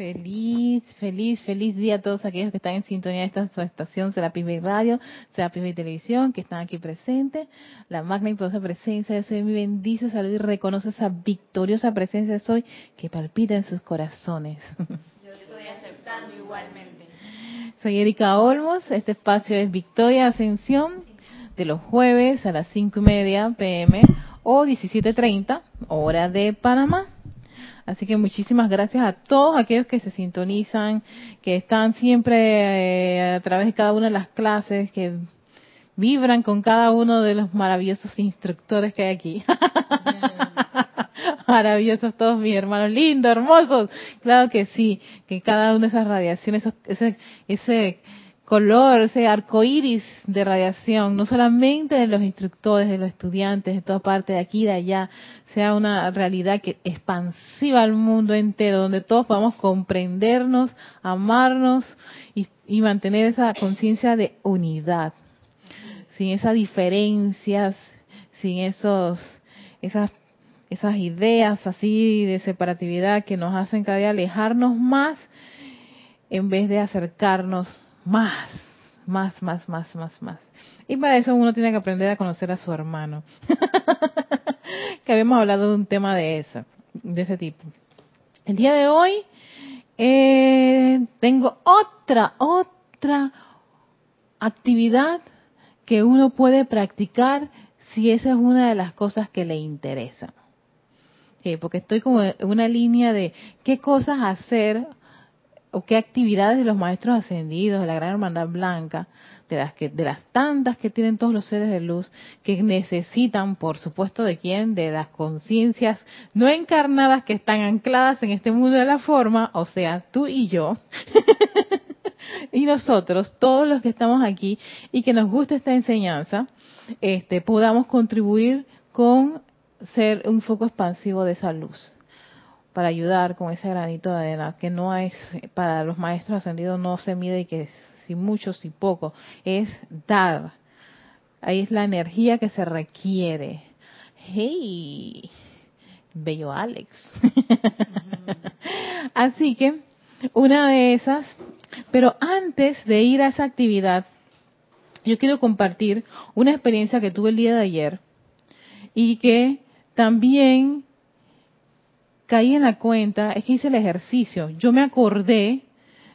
Feliz, feliz, feliz día a todos aquellos que están en sintonía de esta su estación Serapis Bay Radio, Serapis Bay Televisión, que están aquí presentes. La magna y poderosa presencia de Soy mi bendice, salud y reconoce esa victoriosa presencia de Soy que palpita en sus corazones. Yo estoy aceptando igualmente. Soy Erika Olmos, este espacio es Victoria Ascensión, de los jueves a las cinco y media pm o 17.30, hora de Panamá. Así que muchísimas gracias a todos aquellos que se sintonizan, que están siempre eh, a través de cada una de las clases, que vibran con cada uno de los maravillosos instructores que hay aquí. Maravillosos todos mis hermanos, lindos, hermosos. Claro que sí, que cada una de esas radiaciones, ese, ese color, ese arco iris de radiación, no solamente de los instructores, de los estudiantes, de toda parte, de aquí y de allá, sea una realidad que expansiva al mundo entero, donde todos podamos comprendernos, amarnos y, mantener esa conciencia de unidad, sin esas diferencias, sin esos, esas, esas ideas así de separatividad que nos hacen cada día alejarnos más en vez de acercarnos más, más, más, más, más, más. Y para eso uno tiene que aprender a conocer a su hermano. que habíamos hablado de un tema de ese, de ese tipo. El día de hoy eh, tengo otra, otra actividad que uno puede practicar si esa es una de las cosas que le interesa. Eh, porque estoy como en una línea de qué cosas hacer o qué actividades de los maestros ascendidos de la Gran Hermandad Blanca, de las que de las tantas que tienen todos los seres de luz que necesitan, por supuesto, de quién, de las conciencias no encarnadas que están ancladas en este mundo de la forma, o sea, tú y yo. y nosotros, todos los que estamos aquí y que nos gusta esta enseñanza, este, podamos contribuir con ser un foco expansivo de esa luz para ayudar con ese granito de arena, que no es para los maestros ascendidos no se mide y que si mucho, si poco, es dar. Ahí es la energía que se requiere. Hey, bello Alex. Así que una de esas, pero antes de ir a esa actividad, yo quiero compartir una experiencia que tuve el día de ayer y que también caí en la cuenta, es que hice el ejercicio. Yo me acordé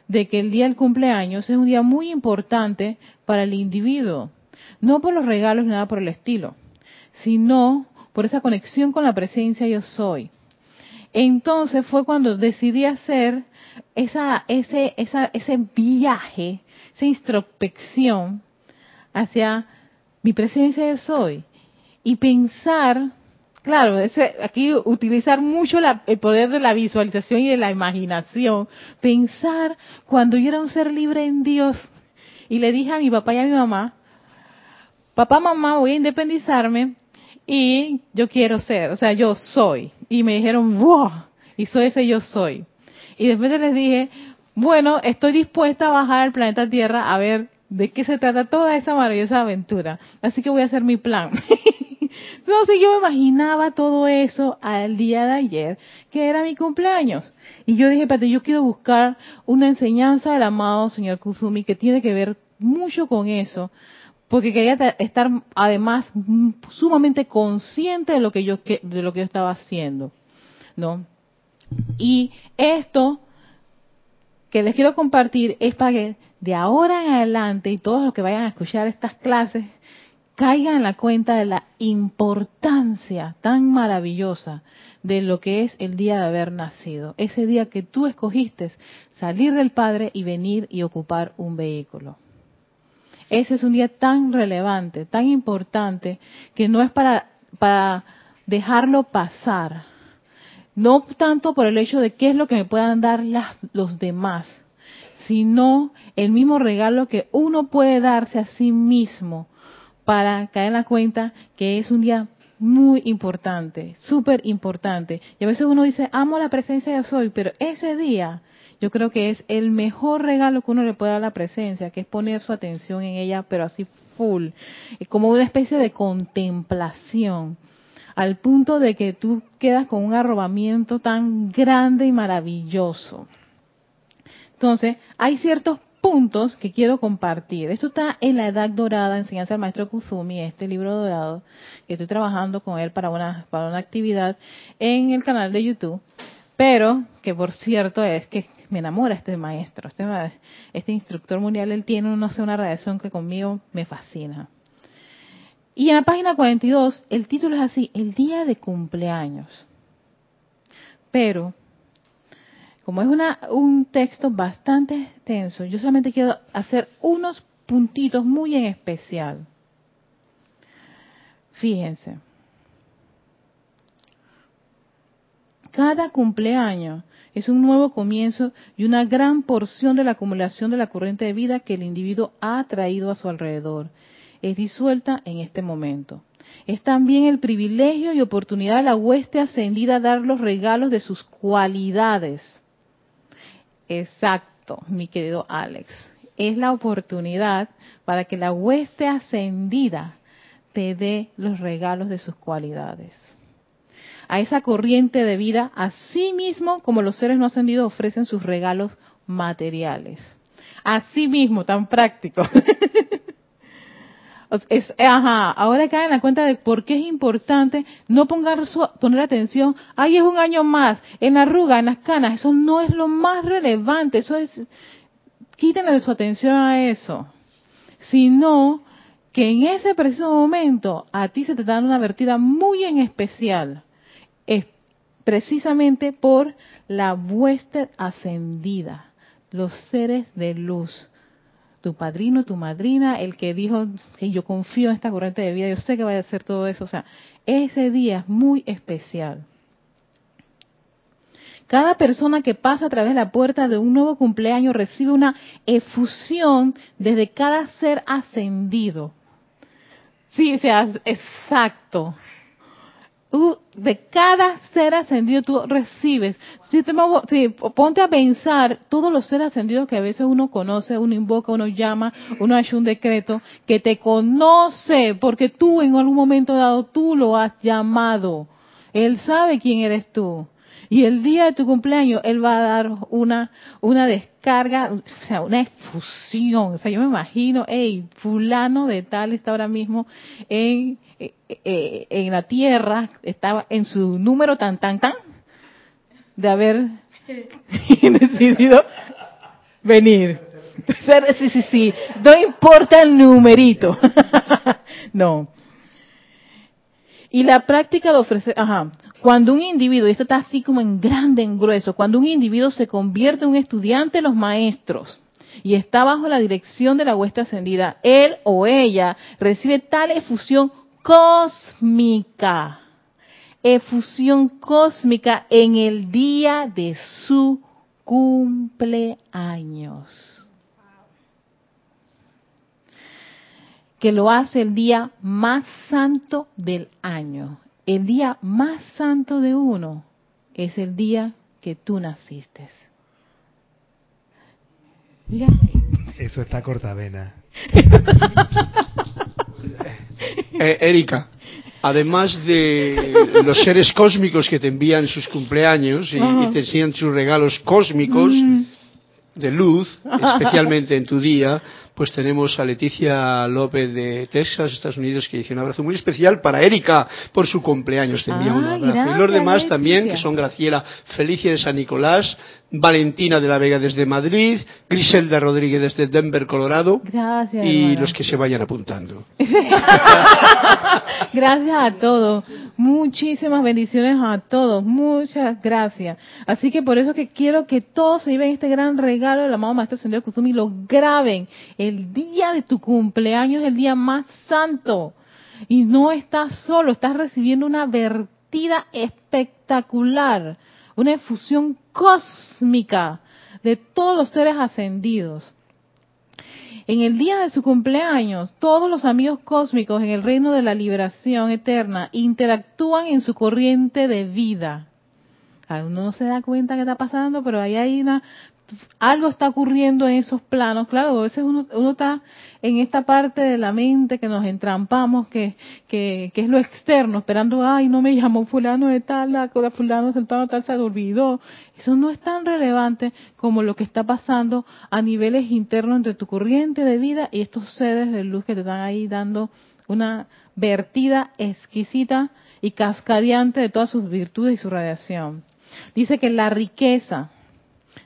de que el día del cumpleaños es un día muy importante para el individuo. No por los regalos ni nada por el estilo, sino por esa conexión con la presencia yo soy. Entonces fue cuando decidí hacer esa, ese, esa, ese viaje, esa introspección hacia mi presencia yo soy y pensar Claro, ese, aquí utilizar mucho el poder de la visualización y de la imaginación. Pensar cuando yo era un ser libre en Dios y le dije a mi papá y a mi mamá, papá, mamá, voy a independizarme y yo quiero ser, o sea, yo soy. Y me dijeron, wow, y soy ese yo soy. Y después les dije, bueno, estoy dispuesta a bajar al planeta Tierra a ver de qué se trata toda esa maravillosa aventura. Así que voy a hacer mi plan. Entonces yo me imaginaba todo eso al día de ayer, que era mi cumpleaños. Y yo dije, espérate, yo quiero buscar una enseñanza del amado señor Kusumi que tiene que ver mucho con eso, porque quería estar además sumamente consciente de lo que yo de lo que yo estaba haciendo, ¿no? Y esto que les quiero compartir es para que de ahora en adelante y todos los que vayan a escuchar estas clases caigan en la cuenta de la importancia tan maravillosa de lo que es el día de haber nacido, ese día que tú escogiste salir del Padre y venir y ocupar un vehículo. Ese es un día tan relevante, tan importante, que no es para, para dejarlo pasar, no tanto por el hecho de qué es lo que me puedan dar los demás, sino el mismo regalo que uno puede darse a sí mismo para caer en la cuenta que es un día muy importante, súper importante. Y a veces uno dice, amo la presencia de soy, pero ese día yo creo que es el mejor regalo que uno le puede dar a la presencia, que es poner su atención en ella, pero así full, como una especie de contemplación, al punto de que tú quedas con un arrobamiento tan grande y maravilloso. Entonces, hay ciertos puntos que quiero compartir. Esto está en la Edad Dorada, Enseñanza del Maestro Kuzumi, este libro dorado, que estoy trabajando con él para una, para una actividad en el canal de YouTube. Pero, que por cierto es que me enamora este maestro, este, este instructor mundial, él tiene, no sé, una relación que conmigo me fascina. Y en la página 42, el título es así, el día de cumpleaños. Pero, como es un texto bastante extenso, yo solamente quiero hacer unos puntitos muy en especial. Fíjense. Cada cumpleaños es un nuevo comienzo y una gran porción de la acumulación de la corriente de vida que el individuo ha traído a su alrededor. Es disuelta en este momento. Es también el privilegio y oportunidad de la hueste ascendida a dar los regalos de sus cualidades Exacto, mi querido Alex. Es la oportunidad para que la hueste ascendida te dé los regalos de sus cualidades. A esa corriente de vida, así mismo como los seres no ascendidos ofrecen sus regalos materiales. Así mismo, tan práctico. Ajá, ahora caen en la cuenta de por qué es importante no pongar poner atención, ahí es un año más, en la arruga, en las canas, eso no es lo más relevante, eso es, quítenle su atención a eso, sino que en ese preciso momento a ti se te da una vertida muy en especial, es precisamente por la vuestra ascendida, los seres de luz tu padrino, tu madrina, el que dijo que yo confío en esta corriente de vida, yo sé que va a hacer todo eso. O sea, ese día es muy especial. Cada persona que pasa a través de la puerta de un nuevo cumpleaños recibe una efusión desde cada ser ascendido. Sí, sea, exacto de cada ser ascendido tú recibes. Si te, ponte a pensar todos los seres ascendidos que a veces uno conoce, uno invoca, uno llama, uno hace un decreto, que te conoce, porque tú en algún momento dado tú lo has llamado. Él sabe quién eres tú. Y el día de tu cumpleaños, Él va a dar una, una descarga, o sea, una efusión. O sea, yo me imagino, hey, fulano de tal está ahora mismo en, eh, eh, en la tierra, estaba en su número tan, tan, tan, de haber decidido venir. Sí, sí, sí, no importa el numerito. no. Y la práctica de ofrecer, ajá, cuando un individuo, y esto está así como en grande, en grueso, cuando un individuo se convierte en un estudiante de los maestros y está bajo la dirección de la huesta ascendida, él o ella recibe tal efusión cósmica, efusión cósmica en el día de su cumpleaños. Que lo hace el día más santo del año el día más santo de uno es el día que tú naciste. Eso está cortavena. eh, Erika, además de los seres cósmicos que te envían sus cumpleaños y, te enseñan sus regalos cósmicos mm. De luz, especialmente en tu día, pues tenemos a Leticia López de Texas, Estados Unidos, que dice un abrazo muy especial para Erika por su cumpleaños. Te envía un abrazo. y los demás también, que son Graciela Felicia de San Nicolás, Valentina de la Vega desde Madrid, Griselda Rodríguez desde Denver, Colorado. Gracias. Y los que se vayan apuntando. gracias a todos. Muchísimas bendiciones a todos. Muchas gracias. Así que por eso que quiero que todos se lleven este gran regalo del amado Maestro Sendido Kusumi y lo graben. El día de tu cumpleaños es el día más santo. Y no estás solo, estás recibiendo una vertida espectacular una efusión cósmica de todos los seres ascendidos. En el día de su cumpleaños, todos los amigos cósmicos en el reino de la liberación eterna interactúan en su corriente de vida. uno no se da cuenta que está pasando, pero ahí hay una, algo está ocurriendo en esos planos. Claro, a veces uno, uno está en esta parte de la mente que nos entrampamos, que, que, que es lo externo, esperando, ay, no me llamó fulano de tal, la fulano de tal se olvidó. Eso no es tan relevante como lo que está pasando a niveles internos entre tu corriente de vida y estos sedes de luz que te están ahí dando una vertida exquisita y cascadeante de todas sus virtudes y su radiación. Dice que la riqueza,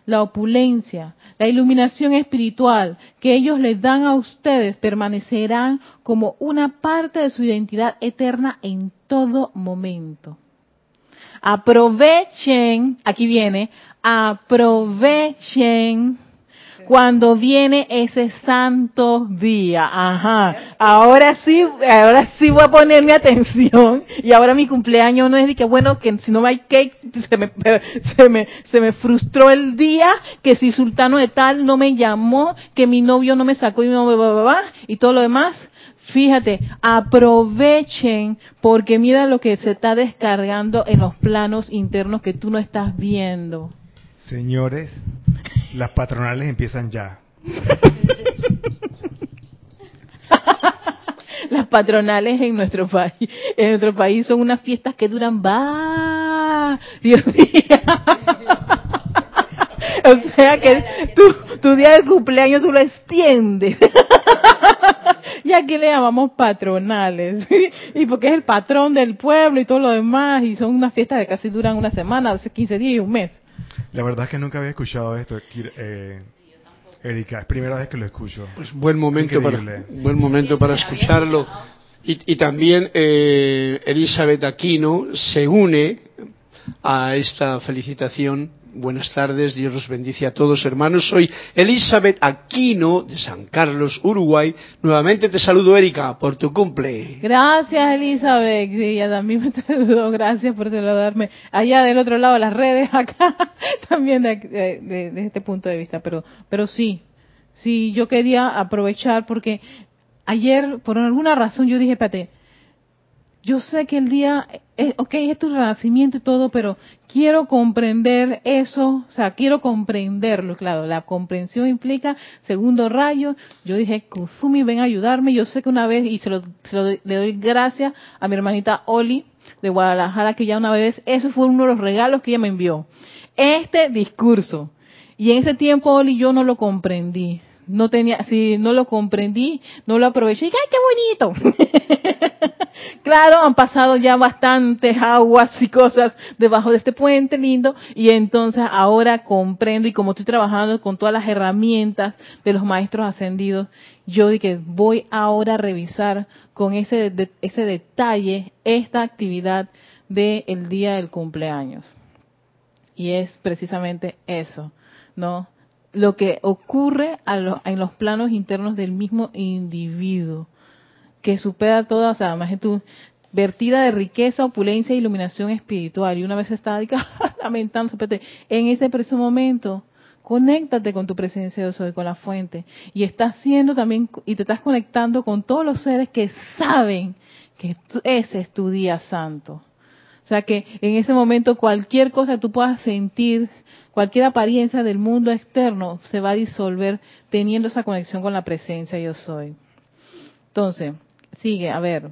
la opulencia, la iluminación espiritual que ellos les dan a ustedes permanecerán como una parte de su identidad eterna en todo momento. Aprovechen, aquí viene, aprovechen cuando viene ese santo día. Ajá. Ahora sí, ahora sí voy a poner mi atención. Y ahora mi cumpleaños no es de que, bueno, que si no hay cake, se me, se me, se me frustró el día, que si sultano de tal no me llamó, que mi novio no me sacó y no me y todo lo demás. Fíjate, aprovechen porque mira lo que se está descargando en los planos internos que tú no estás viendo. Señores, las patronales empiezan ya. Las patronales en nuestro país, en nuestro país son unas fiestas que duran Dios días. o sea que tu, tu día de cumpleaños tú lo extiendes. y aquí le llamamos patronales. y porque es el patrón del pueblo y todo lo demás. Y son unas fiestas que casi duran una semana, 15 días y un mes. La verdad es que nunca había escuchado esto, eh, Erika. Es primera vez que lo escucho. Pues buen momento, para, buen momento para escucharlo. Y, también eh, Elizabeth Aquino se une a esta felicitación Buenas tardes, Dios los bendice a todos hermanos. Soy Elizabeth Aquino de San Carlos, Uruguay. Nuevamente te saludo, Erika, por tu cumple. Gracias, Elizabeth. Y ella también me saludó. Gracias por saludarme. Allá del otro lado de las redes, acá también de, este punto de vista. Pero, pero sí, sí, yo quería aprovechar porque ayer, por alguna razón, yo dije, espérate, yo sé que el día, es, ok, es tu renacimiento y todo, pero quiero comprender eso, o sea, quiero comprenderlo, claro, la comprensión implica segundo rayo. Yo dije, Kuzumi, ven a ayudarme. Yo sé que una vez, y se lo, le doy gracias a mi hermanita Oli de Guadalajara, que ya una vez, eso fue uno de los regalos que ella me envió. Este discurso. Y en ese tiempo, Oli, yo no lo comprendí no tenía, si no lo comprendí, no lo aproveché. ¡Ay, qué bonito! claro, han pasado ya bastantes aguas y cosas debajo de este puente lindo y entonces ahora comprendo y como estoy trabajando con todas las herramientas de los maestros ascendidos, yo dije, voy ahora a revisar con ese, ese detalle esta actividad del día del cumpleaños. Y es precisamente eso, ¿no? Lo que ocurre en los planos internos del mismo individuo, que supera toda, o sea, tu vertida de riqueza, opulencia e iluminación espiritual. Y una vez estaba lamentando, en ese preciso momento, conéctate con tu presencia de soy, con la fuente. Y estás haciendo también, y te estás conectando con todos los seres que saben que ese es tu día santo. O sea que en ese momento cualquier cosa que tú puedas sentir cualquier apariencia del mundo externo se va a disolver teniendo esa conexión con la presencia yo soy. Entonces, sigue, a ver.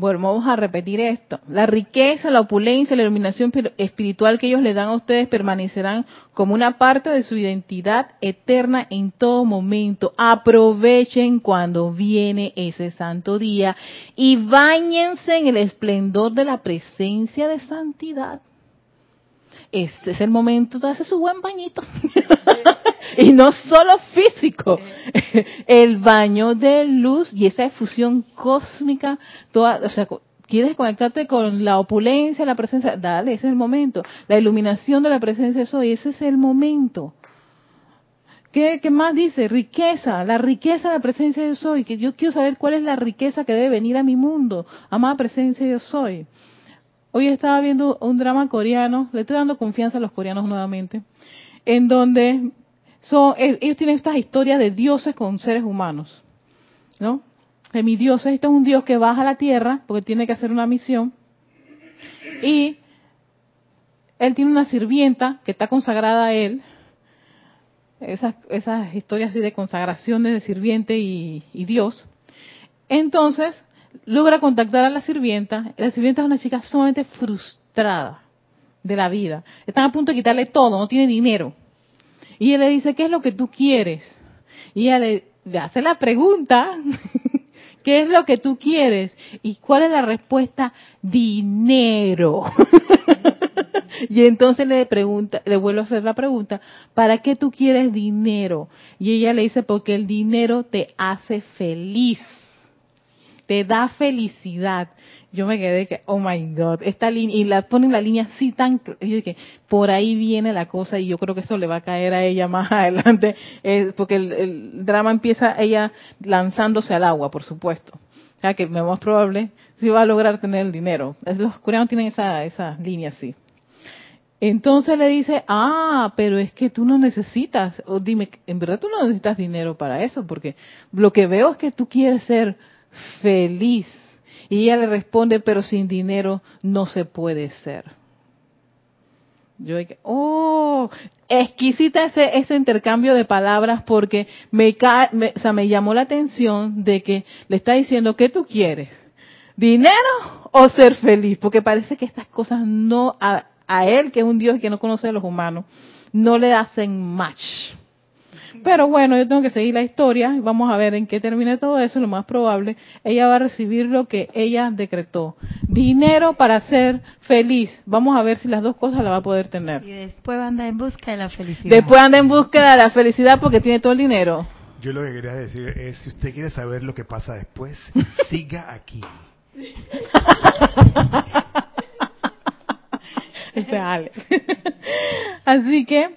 Bueno, vamos a repetir esto. La riqueza, la opulencia, la iluminación espiritual que ellos le dan a ustedes permanecerán como una parte de su identidad eterna en todo momento. Aprovechen cuando viene ese santo día y bañense en el esplendor de la presencia de santidad este es el momento de hacer su buen bañito. y no solo físico, el baño de luz y esa efusión cósmica, toda, o sea, quieres conectarte con la opulencia, la presencia, dale, ese es el momento. La iluminación de la presencia de soy, ese es el momento. ¿Qué, ¿Qué, más dice? Riqueza, la riqueza de la presencia de soy. Que yo quiero saber cuál es la riqueza que debe venir a mi mundo. Amada presencia de soy. Hoy estaba viendo un drama coreano, le estoy dando confianza a los coreanos nuevamente, en donde son, ellos tienen estas historias de dioses con seres humanos, ¿no? De mi dios, esto es un dios que baja a la tierra porque tiene que hacer una misión Y él tiene una sirvienta que está consagrada a él. Esas, esas historias así de consagraciones de sirviente y Dios. Entonces, logra contactar a la sirvienta. La sirvienta es una chica sumamente frustrada de la vida. Están a punto de quitarle todo, no tiene dinero. Y él le dice, ¿qué es lo que tú quieres? Y ella le, le hace la pregunta, ¿qué es lo que tú quieres? ¿Y cuál es la respuesta? Dinero. y entonces le pregunta, le vuelve a hacer la pregunta, ¿para qué tú quieres dinero? Y ella le dice, porque el dinero te hace feliz te da felicidad. Yo me quedé que, oh my God, esta línea, y la ponen la línea así tan, y por ahí viene la cosa y yo creo que eso le va a caer a ella más adelante, porque el, drama empieza ella lanzándose al agua, por supuesto. O sea que más probable si va a lograr tener el dinero. Los coreanos tienen esa, esa línea así. Entonces le dice, ah, pero es que tú no necesitas, o dime, en verdad tú no necesitas dinero para eso, porque lo que veo es que tú quieres ser feliz. Y ella le responde, pero sin dinero no se puede ser. Yo dije, oh, exquisita ese, ese intercambio de palabras porque me, me, o sea, me llamó la atención de que le está diciendo, ¿qué tú quieres? ¿Dinero o ser feliz? Porque parece que estas cosas no, a, a él, que es un Dios que no conoce a los humanos, no le hacen match. Pero bueno, yo tengo que seguir la historia. Vamos a ver en qué termina todo eso. Lo más probable, ella va a recibir lo que ella decretó. Dinero para ser feliz. Vamos a ver si las dos cosas la va a poder tener. Y después anda en busca de la felicidad. Después anda en busca de la felicidad porque tiene todo el dinero. Yo lo que quería decir es, si usted quiere saber lo que pasa después, siga aquí. Así que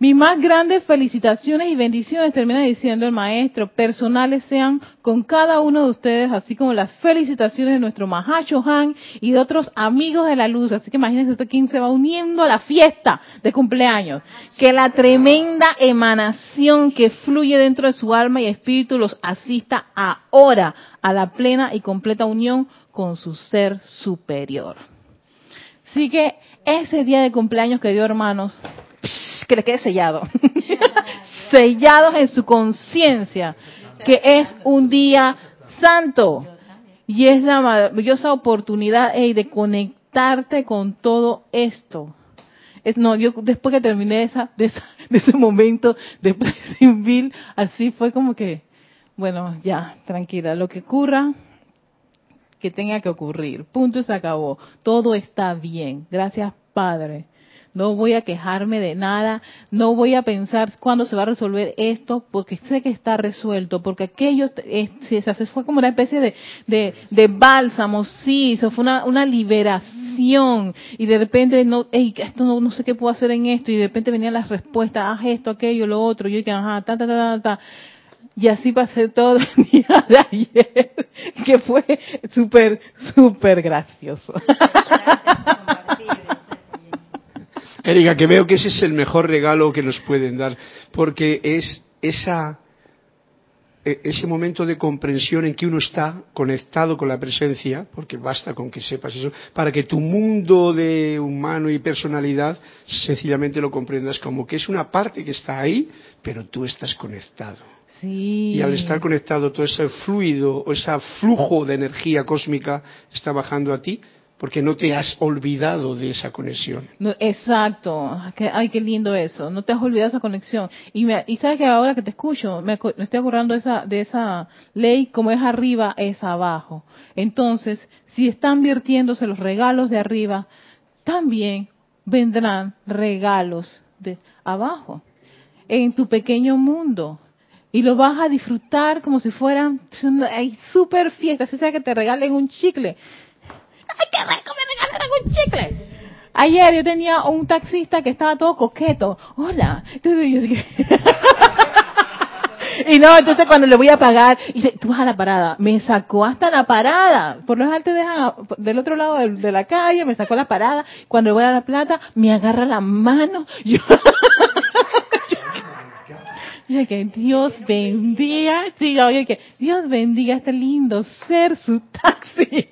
mis más grandes felicitaciones y bendiciones, termina diciendo el maestro, personales sean con cada uno de ustedes, así como las felicitaciones de nuestro Mahacho Han y de otros amigos de la luz. Así que imagínense usted quién se va uniendo a la fiesta de cumpleaños. Que la tremenda emanación que fluye dentro de su alma y espíritu los asista ahora a la plena y completa unión con su ser superior. Así que ese día de cumpleaños que dio hermanos, que le quede sellado, sellados en su conciencia, que es un día santo y es la maravillosa oportunidad de conectarte con todo esto. Es, no, yo después que terminé esa, de, esa, de ese momento de civil, así fue como que, bueno, ya, tranquila, lo que ocurra, que tenga que ocurrir. Punto y se acabó. Todo está bien. Gracias, Padre no voy a quejarme de nada, no voy a pensar cuándo se va a resolver esto, porque sé que está resuelto, porque aquello eh, se fue como una especie de, de, de bálsamo, sí, eso fue una, una liberación, y de repente, no, esto no, no, sé qué puedo hacer en esto, y de repente venían las respuestas, haz esto, aquello, lo otro, yo dije, ajá, ta, ta, ta, ta, ta. Y así pasé todo el día de ayer, que fue súper, súper gracioso. Erika, que veo que ese es el mejor regalo que nos pueden dar, porque es esa ese momento de comprensión en que uno está conectado con la presencia, porque basta con que sepas eso, para que tu mundo de humano y personalidad sencillamente lo comprendas como que es una parte que está ahí, pero tú estás conectado. Sí. Y al estar conectado, todo ese fluido o ese flujo de energía cósmica está bajando a ti porque no te has olvidado de esa conexión. No, exacto. Ay, qué lindo eso. No te has olvidado de esa conexión. Y, me, y sabes que ahora que te escucho, me, estoy acordando de esa, de esa ley, como es arriba, es abajo. Entonces, si están virtiéndose los regalos de arriba, también vendrán regalos de abajo, en tu pequeño mundo. Y lo vas a disfrutar como si fueran, hay super fiestas, sea que te regalen un chicle ¡ay, qué rico! Me regalaron un chicle. Ayer yo tenía un taxista que estaba todo coqueto. Hola. Entonces y no, entonces cuando le voy a pagar, dice, tú vas a la parada. Me sacó hasta la parada. Por lo general te dejan del otro lado de, de, la calle, me sacó la parada. Cuando le voy a la plata, me agarra la mano. Yo, Y que Dios bendiga, sí, oye, que Dios bendiga este lindo ser, su taxi.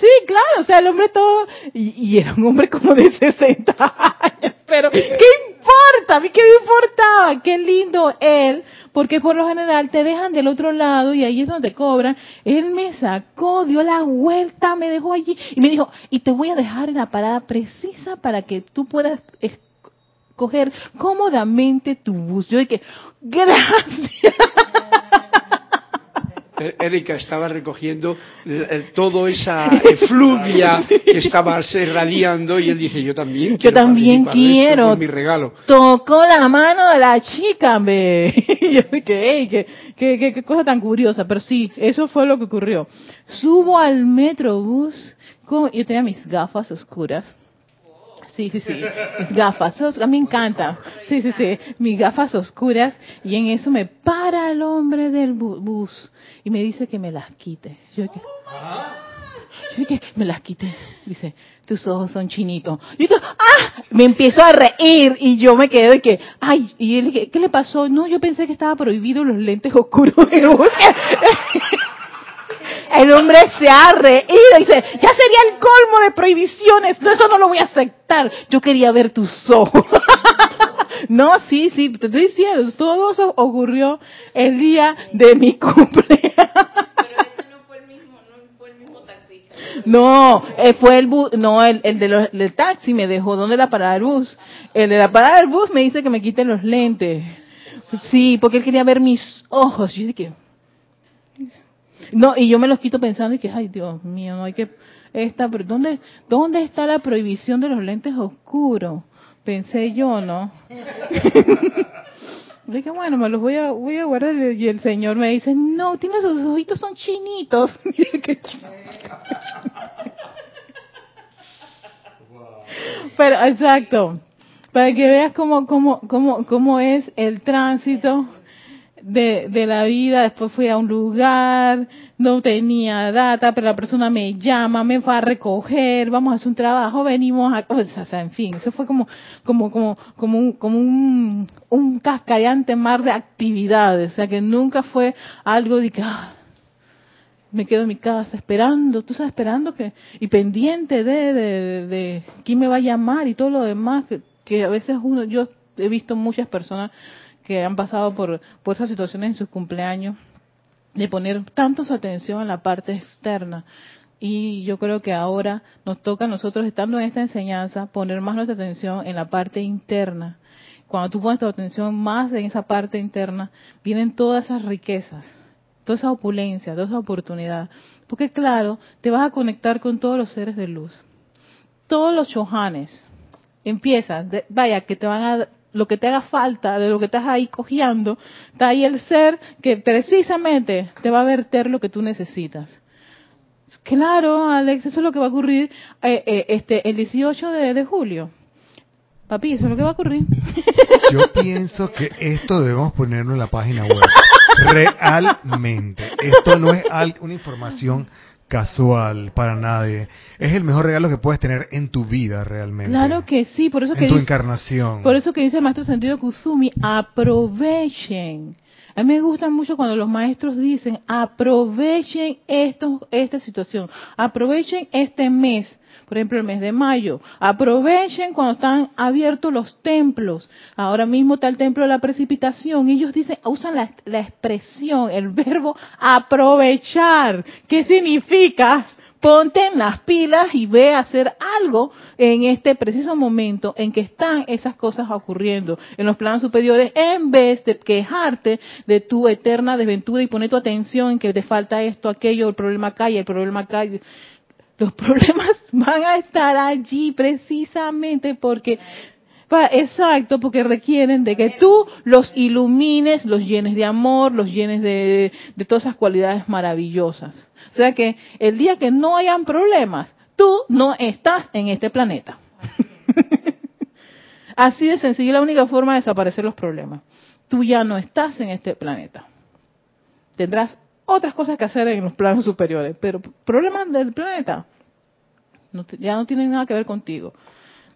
sí, claro, o sea, el hombre todo, y, y, era un hombre como de 60 años, pero ¿qué importa? ¿A mí qué me importaba? Qué lindo él, porque por lo general te dejan del otro lado y ahí es donde te cobran. Él me sacó, dio la vuelta, me dejó allí y me dijo, y te voy a dejar en la parada precisa para que tú puedas coger cómodamente tu bus. Yo dije, gracias. E-, Erika estaba recogiendo toda esa efluvia que estaba irradiando y él dice, yo también quiero. Yo también quiero. mi regalo. Tocó la mano de la chica, me. yo dije, qué, qué, cosa tan curiosa. Pero sí, eso fue lo que ocurrió. Subo al metrobús, con, yo tenía mis gafas oscuras Sí, sí, sí. Mis gafas. A mí me encanta. Sí, sí, sí. Mis gafas oscuras. Y en eso me para el hombre del bus y me dice que me las quite. Yo dije, me las quite. Dice, tus ojos son chinitos. Yo dije, ¡ah! Me empiezo a reír y yo me quedo y que, ay, y él dije, ¿qué le pasó? No, yo pensé que estaba prohibido los lentes oscuros. El hombre se ha reído y dice, ya sería el colmo de prohibiciones, no, eso no lo voy a aceptar. Yo quería ver tus ojos. no, sí, sí, te estoy diciendo, todo eso ocurrió el día de mi cumpleaños. No fue el mismo, no fue el mismo taxista. No, fue el bus, no, el, el de los, del taxi me dejó, ¿dónde la parada del bus? El de la parada del bus me dice que me quiten los lentes. Sí, porque él quería ver mis ojos. Yo dije, no, y yo me los quito pensando y que, ay Dios mío, no hay que... Esta, ¿dónde, ¿Dónde está la prohibición de los lentes oscuros? Pensé yo, ¿no? Dije, bueno, me los voy a, voy a guardar y el señor me dice, no, tiene sus ojitos son chinitos. Pero, exacto, para que veas cómo, cómo, cómo, cómo es el tránsito de, de la vida, después fui a un lugar, no tenía data, pero la persona me llama, me va a recoger, vamos a hacer un trabajo, venimos a, o sea, en fin, eso fue como, como, como, como un, como un, un mar de actividades, o sea, que nunca fue algo de que, ah, me quedo en mi casa esperando, tú sabes, esperando que, y pendiente de, de, de, quién me va a llamar y todo lo demás, que, que a veces uno, yo he visto muchas personas que han pasado por, por esas situaciones en sus cumpleaños, de poner tanto su atención en la parte externa. Y yo creo que ahora nos toca a nosotros, estando en esta enseñanza, poner más nuestra atención en la parte interna. Cuando tú pones tu atención más en esa parte interna, vienen todas esas riquezas, toda esa opulencia, toda esa oportunidad. Porque claro, te vas a conectar con todos los seres de luz. Todos los chohanes. Empiezas, vaya, que te van a lo que te haga falta, de lo que estás ahí cojeando, está ahí el ser que precisamente te va a verter lo que tú necesitas. Claro, Alex, eso es lo que va a ocurrir eh, eh, este el 18 de, de, julio. Papi, eso es lo que va a ocurrir. Yo pienso que esto debemos ponerlo en la página web. Realmente. Esto no es una información casual para nadie. Es el mejor regalo que puedes tener en tu vida realmente. Claro que sí, por eso que en tu encarnación. Por eso que dice el maestro sentido Kusumi, aprovechen. A mí me gusta mucho cuando los maestros dicen, aprovechen esta situación, aprovechen este mes por ejemplo, el mes de mayo. Aprovechen cuando están abiertos los templos. Ahora mismo está el templo de la precipitación. Ellos dicen, usan la, la expresión, el verbo aprovechar. ¿Qué significa? Ponte en las pilas y ve a hacer algo en este preciso momento en que están esas cosas ocurriendo en los planos superiores en vez de quejarte de tu eterna desventura y poner tu atención en que te falta esto, aquello, el problema acá y el problema acá los problemas van a estar allí precisamente porque exacto, porque requieren de que tú los ilumines, los llenes de amor, los llenes de, de, todas esas cualidades maravillosas. O sea que el día que no hayan problemas, tú no estás en este planeta. Así de sencillo, la única forma de desaparecer los problemas. Tú ya no estás en este planeta. Tendrás otras cosas que hacer en los planos superiores, pero problemas del planeta ya no tienen nada que ver contigo.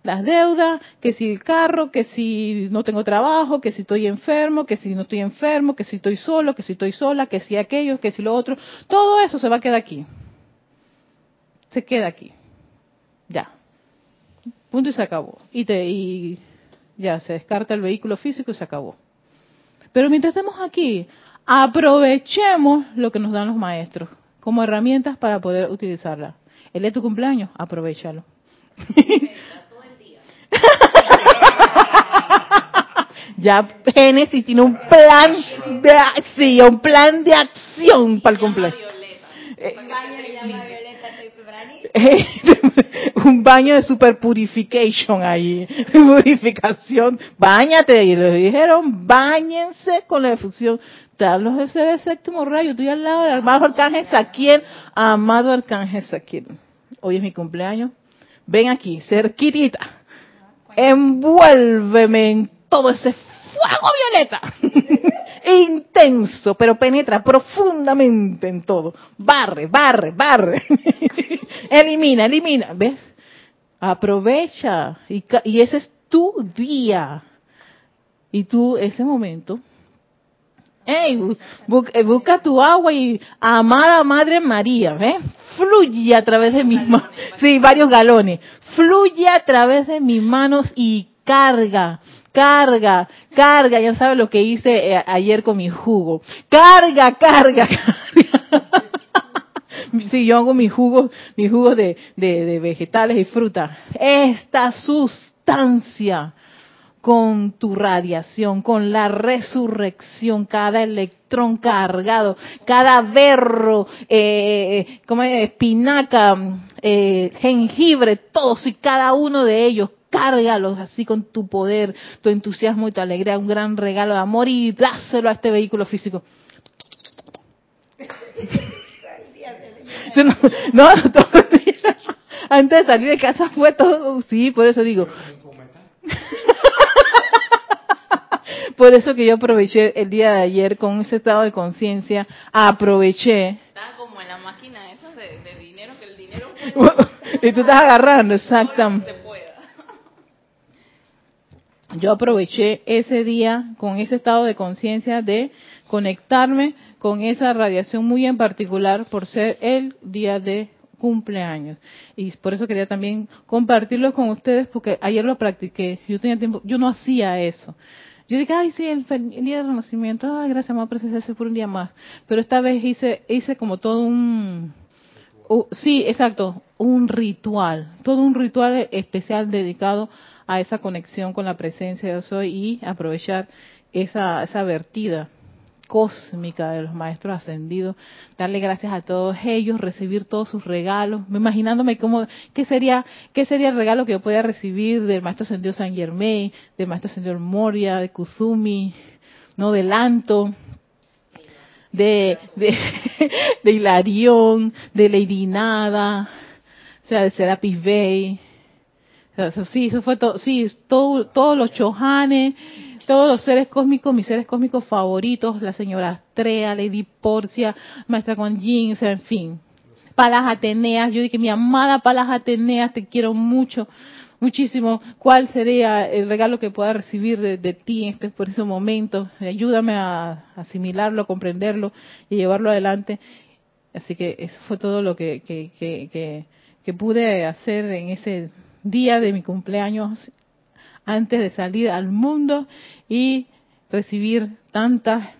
Las deudas, que si el carro, que si no tengo trabajo, que si estoy enfermo, que si no estoy enfermo, que si estoy solo, que si estoy sola, que si aquello, que si lo otro. Todo eso se va a quedar aquí. Se queda aquí. Ya. Punto y se acabó. Y, te, y ya se descarta el vehículo físico y se acabó. Pero mientras estemos aquí, aprovechemos lo que nos dan los maestros como herramientas para poder utilizarla. El de tu cumpleaños, aprovechalo. ya Génesis tiene un plan de sí, un plan de acción para el cumpleaños. un baño de super purification ahí, purificación, bañate, y le dijeron, bañense con la efusión. Te hablo de ser el séptimo rayo, estoy al lado del amado arcángel Saquiel, amado arcángel Saquiel. Hoy es mi cumpleaños, ven aquí, cerquitita, envuélveme en todo ese fuego violeta. intenso, pero penetra profundamente en todo. Barre, barre, barre. elimina, elimina. ¿Ves? Aprovecha. Y, y ese es tu día. Y tú, ese momento, Hey, eh, busca, tu agua y amada Madre María, ¿ves? Fluye a través de mis manos. Sí, varios galones. Fluye a través de mis manos y carga Carga, carga, ya sabes lo que hice eh, ayer con mi jugo. Carga, carga, carga. Sí, yo hago mis jugos, mis jugos de, de vegetales y fruta. Esta sustancia con tu radiación, con la resurrección, cada electrón cargado, cada berro, eh, como espinaca, eh, jengibre, todos y cada uno de ellos cárgalos así con tu poder, tu entusiasmo y tu alegría, un gran regalo de amor y dáselo a este vehículo físico. No, antes de salir de casa fue todo, sí, por eso digo. Por eso que yo aproveché el día de ayer con ese estado de conciencia, aproveché. Estaba como en la máquina esa de, dinero, que el dinero... y tú estás agarrando, exactamente yo aproveché ese día con ese estado de conciencia de conectarme con esa radiación muy en particular por ser el día de cumpleaños. Y por eso quería también compartirlo con ustedes porque ayer lo practiqué. Yo tenía tiempo, yo no hacía eso. Yo dije, ay, sí, el, día de renacimiento, ay, gracias, amor, presencia por un día más. Pero esta vez hice, hice como todo un, sí, exacto, un ritual, todo un ritual especial dedicado a esa conexión con la presencia de soy y aprovechar esa, esa vertida cósmica de los maestros ascendidos, darle gracias a todos ellos, recibir todos sus regalos, imaginándome cómo, qué sería, qué sería el regalo que yo podía recibir del maestro ascendido San Germain, del maestro ascendido Moria, de Kuzumi, no del Anto, de, de, de Hilarión, de Lady o sea, de Serapis Bay, Sí, eso fue todo, sí, todo, todos los chohanes, todos los seres cósmicos, mis seres cósmicos favoritos, la señora Astrea, Lady Porcia, Maestra Kuan Yin, o sea, en fin. Palas Ateneas, yo dije, mi amada Palas Ateneas, te quiero mucho, muchísimo. ¿Cuál sería el regalo que pueda recibir de, ti en este por ese momento? Ayúdame a asimilarlo, a comprenderlo y llevarlo adelante. Así que eso fue todo lo que, que pude hacer en ese día de mi cumpleaños antes de salir al mundo y recibir tantas,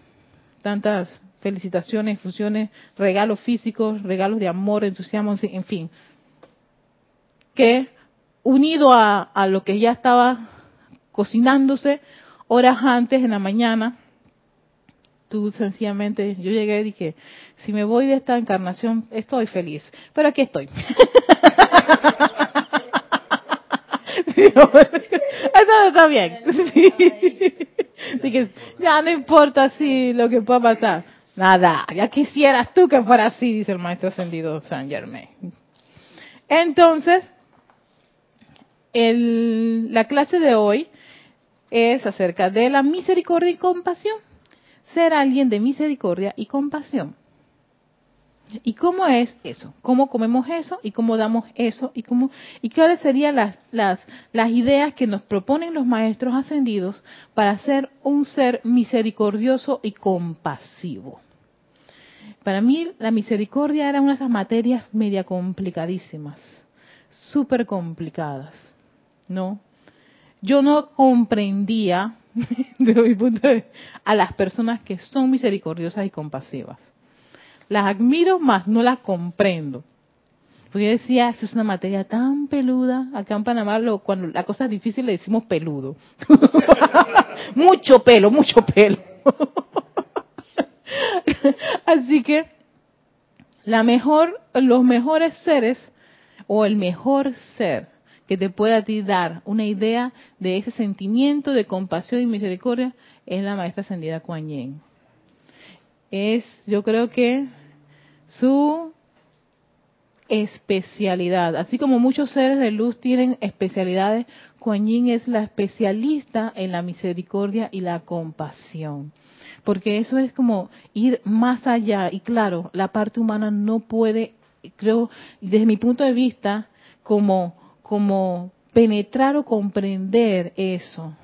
tantas felicitaciones, fusiones, regalos físicos, regalos de amor, entusiasmo, en fin. Que unido a, a lo que ya estaba cocinándose horas antes en la mañana, tú sencillamente, yo llegué y dije, si me voy de esta encarnación, estoy feliz, pero aquí estoy. Eso está bien. ya no importa si lo que pueda pasar. Nada, ya quisieras tú que fuera así, dice el maestro ascendido San Germain. Entonces, el, la clase de hoy es acerca de la misericordia y compasión. Ser alguien de misericordia y compasión. ¿Y cómo es eso? ¿Cómo comemos eso? ¿Y cómo damos eso? ¿Y cómo y cuáles serían las, las, las ideas que nos proponen los maestros ascendidos para ser un ser misericordioso y compasivo? Para mí la misericordia era una de esas materias media complicadísimas, súper complicadas, ¿no? Yo no comprendía, desde mi punto de vista, a las personas que son misericordiosas y compasivas las admiro, más no las comprendo. Porque yo decía, es una materia tan peluda. Acá en Panamá, lo, cuando la cosa es difícil, le decimos peludo. mucho pelo, mucho pelo. Así que, la mejor, los mejores seres, o el mejor ser que te pueda ti dar una idea de ese sentimiento de compasión y misericordia, es la maestra ascendida Kuan Yin. Es, yo creo que su especialidad. Así como muchos seres de luz tienen especialidades, Kuan Yin es la especialista en la misericordia y la compasión. Porque eso es como ir más allá. Y claro, la parte humana no puede, creo, desde mi punto de vista, como, como penetrar o comprender eso.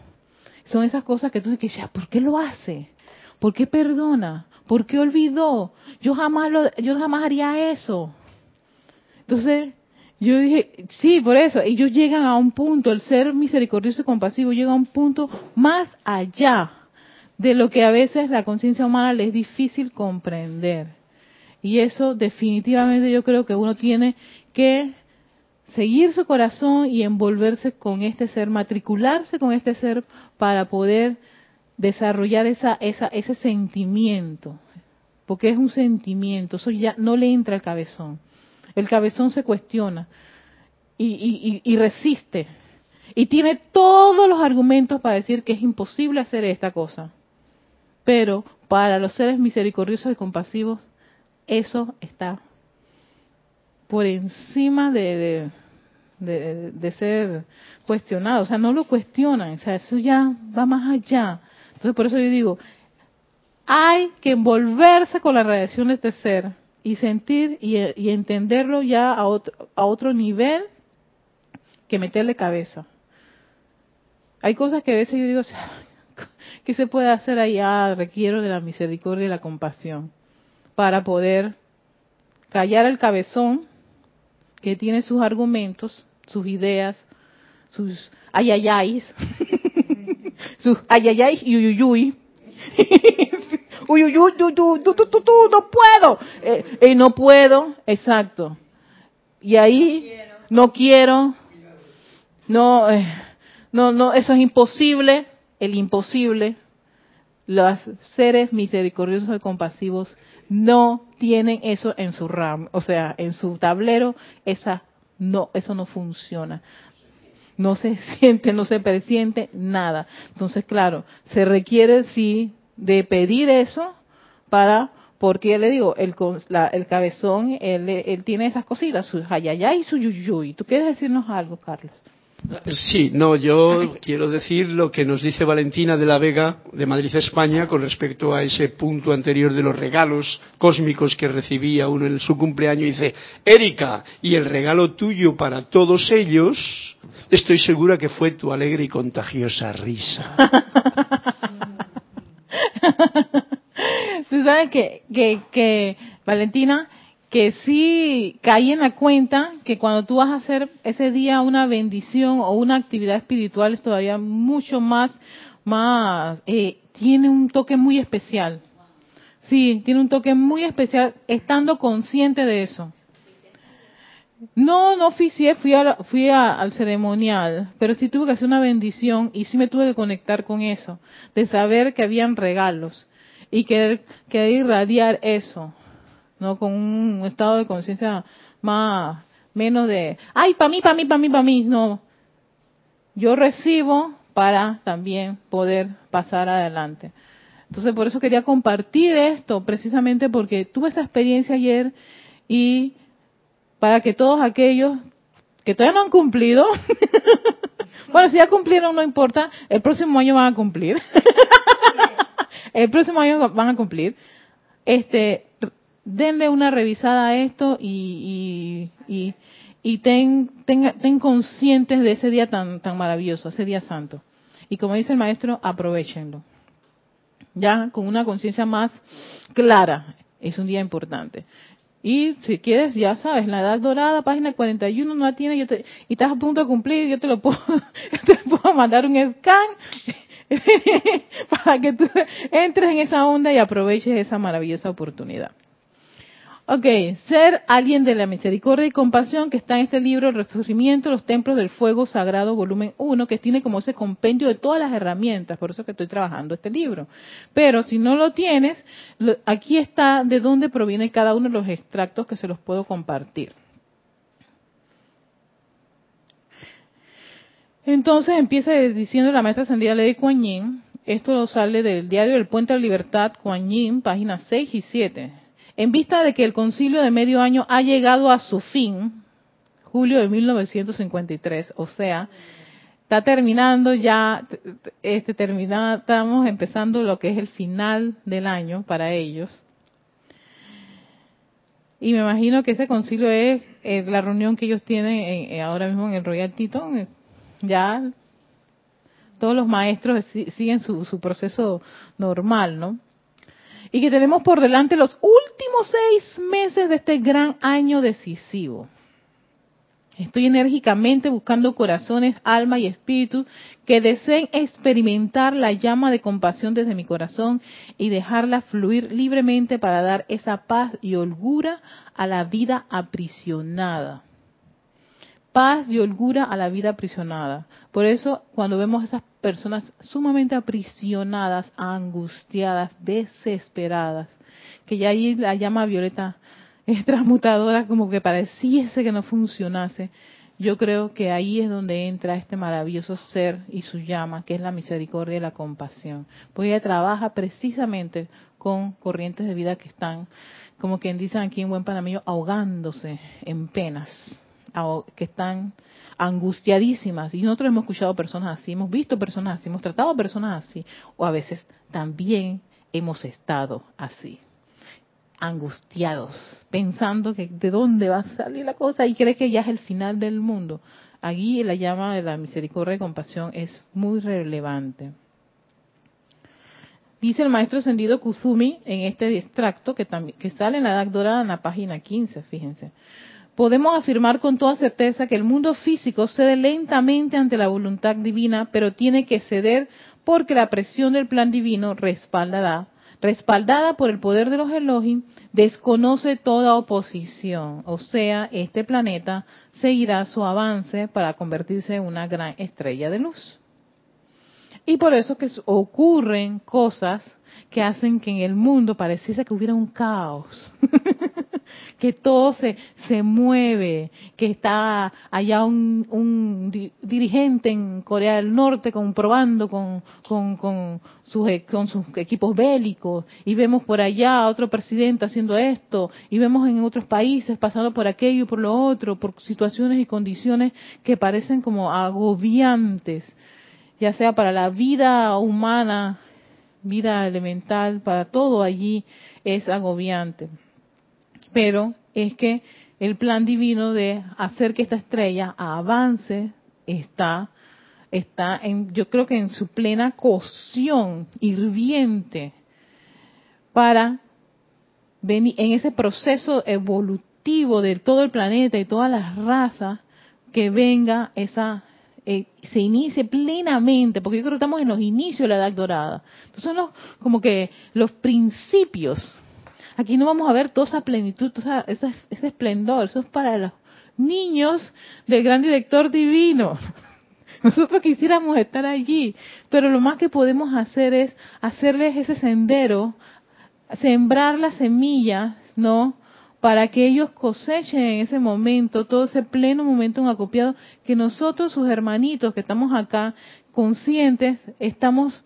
Son esas cosas que tú dices, ¿por qué lo hace? ¿Por qué perdona? ¿Por qué olvidó? Yo jamás lo, yo jamás haría eso. Entonces, yo dije, sí, por eso, ellos llegan a un punto, el ser misericordioso y compasivo llega a un punto más allá de lo que a veces la conciencia humana le es difícil comprender. Y eso definitivamente yo creo que uno tiene que seguir su corazón y envolverse con este ser, matricularse con este ser para poder desarrollar esa, esa, ese sentimiento, porque es un sentimiento, eso ya no le entra al cabezón. El cabezón se cuestiona y, y, resiste y tiene todos los argumentos para decir que es imposible hacer esta cosa. Pero para los seres misericordiosos y compasivos, eso está por encima de, de, ser cuestionado. O sea, no lo cuestionan. O sea, eso ya va más allá. Entonces, por eso yo digo, hay que envolverse con la radiación de este ser y sentir y, entenderlo ya a otro, a otro nivel que meterle cabeza. Hay cosas que a veces yo digo, ¿qué se puede hacer allá? Requiero de la misericordia y la compasión para poder callar el cabezón que tiene sus argumentos, sus ideas, sus ayayáis, sus ayayay y uyuyuy. uyuyuy, no puedo. Eh, eh, no puedo, exacto. Y ahí no quiero, no, eh, no, no, eso es imposible, el imposible. Los seres misericordiosos y compasivos no tienen eso en su RAM, o sea, en su tablero, esa no, eso no funciona no se siente, no se presiente nada. Entonces, claro, se requiere sí de pedir eso para, porque le digo, el, el cabezón, él, él, tiene esas cositas, su hayayay y su yuyuy. ¿Tú quieres decirnos algo, Carlos? Sí, no, yo quiero decir lo que nos dice Valentina de la Vega de Madrid, España, con respecto a ese punto anterior de los regalos cósmicos que recibía uno en su cumpleaños. Dice, Erika, y el regalo tuyo para todos ellos, estoy segura que fue tu alegre y contagiosa risa. Tú sabes que, que, que Valentina, que sí caí en la cuenta que cuando tú vas a hacer ese día una bendición o una actividad espiritual es todavía mucho más, más, eh, tiene un toque muy especial. Sí, tiene un toque muy especial estando consciente de eso. No, no oficié, fui, fui al ceremonial, pero sí tuve que hacer una bendición y sí me tuve que conectar con eso, de saber que habían regalos y querer, querer irradiar eso. ¿No? Con un estado de conciencia más, menos de, ay, para mí, para mí, para mí, para mí, no. Yo recibo para también poder pasar adelante. Entonces, por eso quería compartir esto, precisamente porque tuve esa experiencia ayer y para que todos aquellos que todavía no han cumplido, bueno, si ya cumplieron no importa, el próximo año van a cumplir. el próximo año van a cumplir. Este, denle una revisada a esto y, y, y, y ten, ten, ten conscientes de ese día tan, tan maravilloso, ese día santo. Y como dice el maestro, aprovechenlo. Ya con una conciencia más clara, es un día importante. Y si quieres, ya sabes, la edad dorada, página 41, no la tiene, yo te, y estás a punto de cumplir, yo te lo puedo, te puedo mandar un scan para que tú entres en esa onda y aproveches esa maravillosa oportunidad. Ok, ser alguien de la misericordia y compasión que está en este libro, El Resurgimiento, los Templos del Fuego Sagrado, volumen 1, que tiene como ese compendio de todas las herramientas, por eso que estoy trabajando este libro. Pero si no lo tienes, aquí está de dónde proviene cada uno de los extractos que se los puedo compartir. Entonces empieza diciendo la maestra ascendida Lady Kuan Yin, esto sale del diario del Puente de la Libertad, Kuan Yin, páginas 6 y 7. En vista de que el concilio de medio año ha llegado a su fin, julio de 1953, o sea, está terminando ya, este termina, estamos empezando lo que es el final del año para ellos. Y me imagino que ese concilio es eh, la reunión que ellos tienen eh, ahora mismo en el Royal Teton, ya todos los maestros siguen su, su proceso normal, ¿no? Y que tenemos por delante los últimos seis meses de este gran año decisivo. Estoy enérgicamente buscando corazones, alma y espíritu que deseen experimentar la llama de compasión desde mi corazón y dejarla fluir libremente para dar esa paz y holgura a la vida aprisionada paz y holgura a la vida aprisionada. Por eso, cuando vemos a esas personas sumamente aprisionadas, angustiadas, desesperadas, que ya ahí la llama violeta es transmutadora, como que pareciese que no funcionase, yo creo que ahí es donde entra este maravilloso ser y su llama, que es la misericordia y la compasión. Porque ella trabaja precisamente con corrientes de vida que están, como quien dicen aquí en buen panameño, ahogándose en penas que están angustiadísimas. Y nosotros hemos escuchado personas así, hemos visto personas así, hemos tratado personas así, o a veces también hemos estado así, angustiados, pensando que de dónde va a salir la cosa y cree que ya es el final del mundo. Allí la llama de la misericordia y compasión es muy relevante. Dice el maestro ascendido Kuzumi en este extracto que, que sale en la edad dorada en la página 15, fíjense podemos afirmar con toda certeza que el mundo físico cede lentamente ante la voluntad divina, pero tiene que ceder porque la presión del plan divino respaldada, respaldada por el poder de los Elohim, desconoce toda oposición. O sea, este planeta seguirá su avance para convertirse en una gran estrella de luz. Y por eso que ocurren cosas que hacen que en el mundo pareciese que hubiera un caos, que todo se, se mueve, que está allá un, un dirigente en Corea del Norte comprobando con, con, con, sus, e, con sus equipos bélicos, y vemos por allá otro presidente haciendo esto, y vemos en otros países pasando por aquello y por lo otro, por situaciones y condiciones que parecen como agobiantes, ya sea para la vida humana vida elemental, para todo allí es agobiante. Pero es que el plan divino de hacer que esta estrella avance está está en yo creo que en su plena cocción hirviente para venir en ese proceso evolutivo de todo el planeta y todas las razas que venga esa eh, se inicie plenamente, porque yo creo que estamos en los inicios de la edad dorada. Entonces son los, como que los principios. Aquí no vamos a ver toda esa plenitud, todo ese, ese esplendor, eso es para los niños del gran director divino. Nosotros quisiéramos estar allí, pero lo más que podemos hacer es hacerles ese sendero, sembrar la semilla, ¿no? para que ellos cosechen en ese momento, todo ese pleno momento un acopiado, que nosotros, sus hermanitos que estamos acá, conscientes, estamos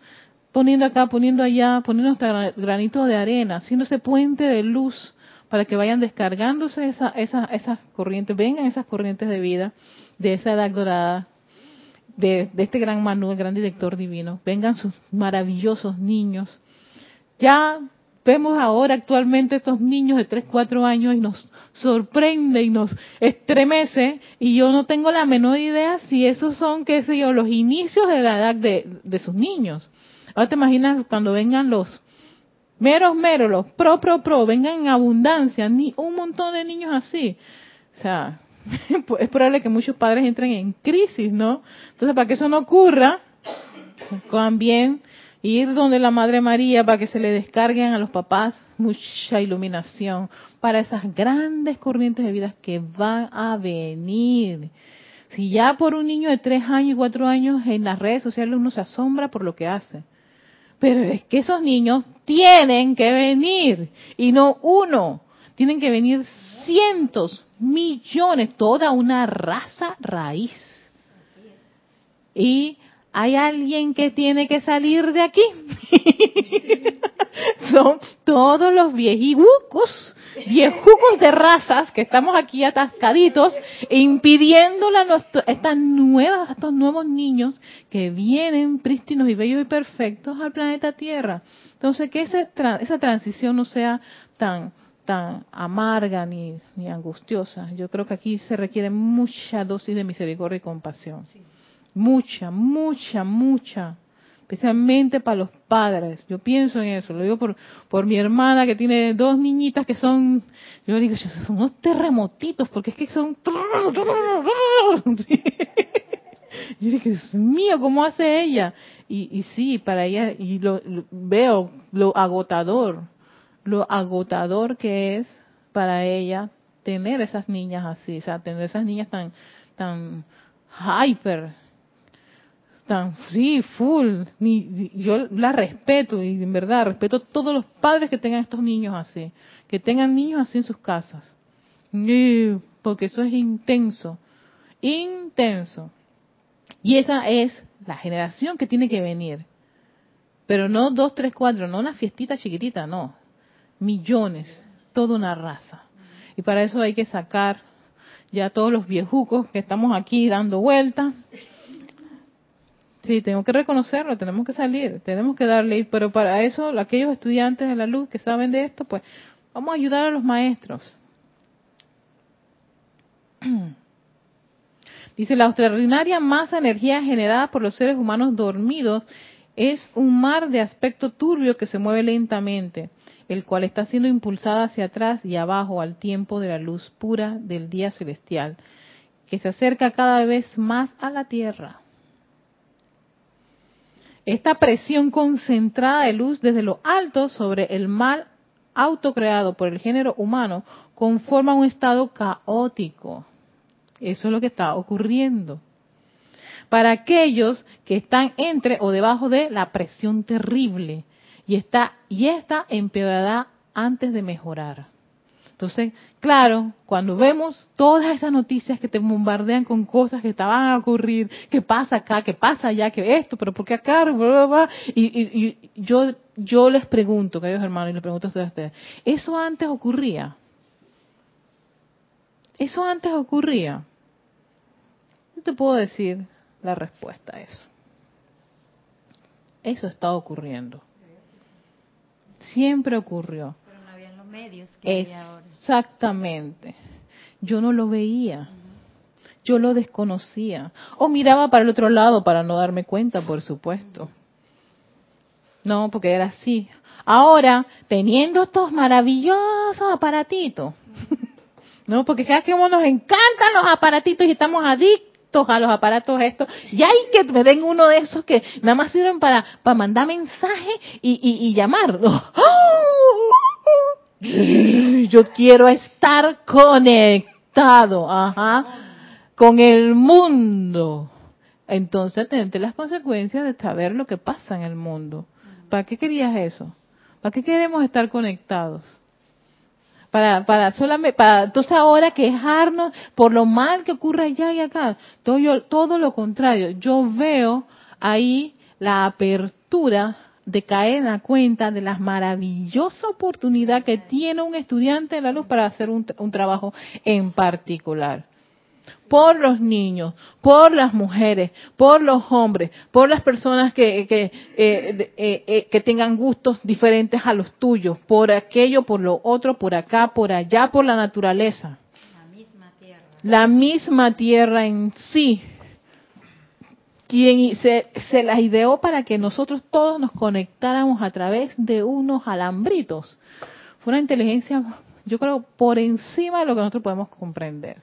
poniendo acá, poniendo allá, poniendo nuestro granito de arena, haciendo ese puente de luz para que vayan descargándose esa, esa, esas corrientes, vengan esas corrientes de vida de esa edad dorada, de, este gran Manu, el gran director divino, vengan sus maravillosos niños. Ya vemos ahora actualmente estos niños de 3, 4 años y nos sorprende y nos estremece y yo no tengo la menor idea si esos son, qué sé yo, los inicios de la edad de sus niños. Ahora te imaginas cuando vengan los meros, meros, los pro, pro, pro, vengan en abundancia, ni un montón de niños así. O sea, es probable que muchos padres entren en crisis, ¿no? Entonces, para que eso no ocurra, también ir donde la Madre María para que se le descarguen a los papás mucha iluminación para esas grandes corrientes de vida que van a venir. Si ya por un niño de tres años y cuatro años en las redes sociales uno se asombra por lo que hace. Pero es que esos niños tienen que venir y no uno, tienen que venir cientos, millones, toda una raza raíz. Y hay alguien que tiene que salir de aquí. Son todos los viejucos, viejucos de razas que estamos aquí atascaditos, impidiéndole a estas nuevas, estos nuevos niños que vienen prístinos y bellos y perfectos al planeta Tierra. Entonces, que esa, esa transición no sea tan tan amarga ni, ni angustiosa. Yo creo que aquí se requiere mucha dosis de misericordia y compasión. Mucha, mucha, mucha. Especialmente para los padres. Yo pienso en eso. Lo digo por, por mi hermana que tiene dos niñitas que son, yo digo, son unos terremotitos porque es que son... Yo dije, Dios mío, ¿cómo hace ella? Y, y sí, para ella, y lo, veo lo agotador, lo agotador que es para ella tener esas niñas así, o sea, tener esas niñas tan, tan hyper, tan, sí, full. Yo la respeto y en verdad respeto a todos los padres que tengan estos niños así, que tengan niños así en sus casas. porque eso es intenso, intenso. Y esa es la generación que tiene que venir. Pero no dos, tres, cuatro, no una fiestita chiquitita, no. Millones, toda una raza. Y para eso hay que sacar ya todos los viejucos que estamos aquí dando vueltas Sí, tengo que reconocerlo, tenemos que salir, tenemos que darle, pero para eso aquellos estudiantes de la luz que saben de esto, pues vamos a ayudar a los maestros. Dice, la extraordinaria masa de energía generada por los seres humanos dormidos es un mar de aspecto turbio que se mueve lentamente, el cual está siendo impulsada hacia atrás y abajo al tiempo de la luz pura del día celestial, que se acerca cada vez más a la Tierra. Esta presión concentrada de luz desde lo alto sobre el mal autocreado por el género humano conforma un estado caótico. Eso es lo que está ocurriendo. Para aquellos que están entre o debajo de la presión terrible y está y esta empeorará antes de mejorar. Entonces, claro, cuando vemos todas esas noticias que te bombardean con cosas que estaban a ocurrir, que pasa acá, que pasa allá, que esto, pero ¿por qué acá? y, yo, yo les pregunto, queridos hermanos, y les pregunto a ustedes, ¿eso antes ocurría? ¿Eso antes ocurría? Yo te puedo decir la respuesta a eso. Eso está ocurriendo. Siempre ocurrió medios que Exactamente. Yo no lo veía. Yo lo desconocía. O miraba para el otro lado para no darme cuenta, por supuesto. No, porque era así. Ahora, teniendo estos maravillosos aparatitos, ¿no? Porque cada que nos encantan los aparatitos y estamos adictos a los aparatos estos, y hay que me den uno de esos que nada más sirven para, para mandar mensajes y, y, y. Yo quiero estar conectado, ajá, con el mundo. Entonces, atente las consecuencias de saber lo que pasa en el mundo. ¿Para qué querías eso? ¿Para qué queremos estar conectados? Para, para solamente, para entonces ahora quejarnos por lo mal que ocurre allá y acá. Todo, yo, todo lo contrario. Yo veo ahí la apertura de caer en la cuenta de la maravillosa oportunidad que tiene un estudiante de la luz para hacer un, trabajo en particular. por los niños, por las mujeres, por los hombres, por las personas que, que, eh, eh, eh, que tengan gustos diferentes a los tuyos, por aquello, por lo otro, por acá, por allá, por la naturaleza. La misma tierra en sí, quien se, se las ideó para que nosotros todos nos conectáramos a través de unos alambritos. Fue una inteligencia, yo creo, por encima de lo que nosotros podemos comprender.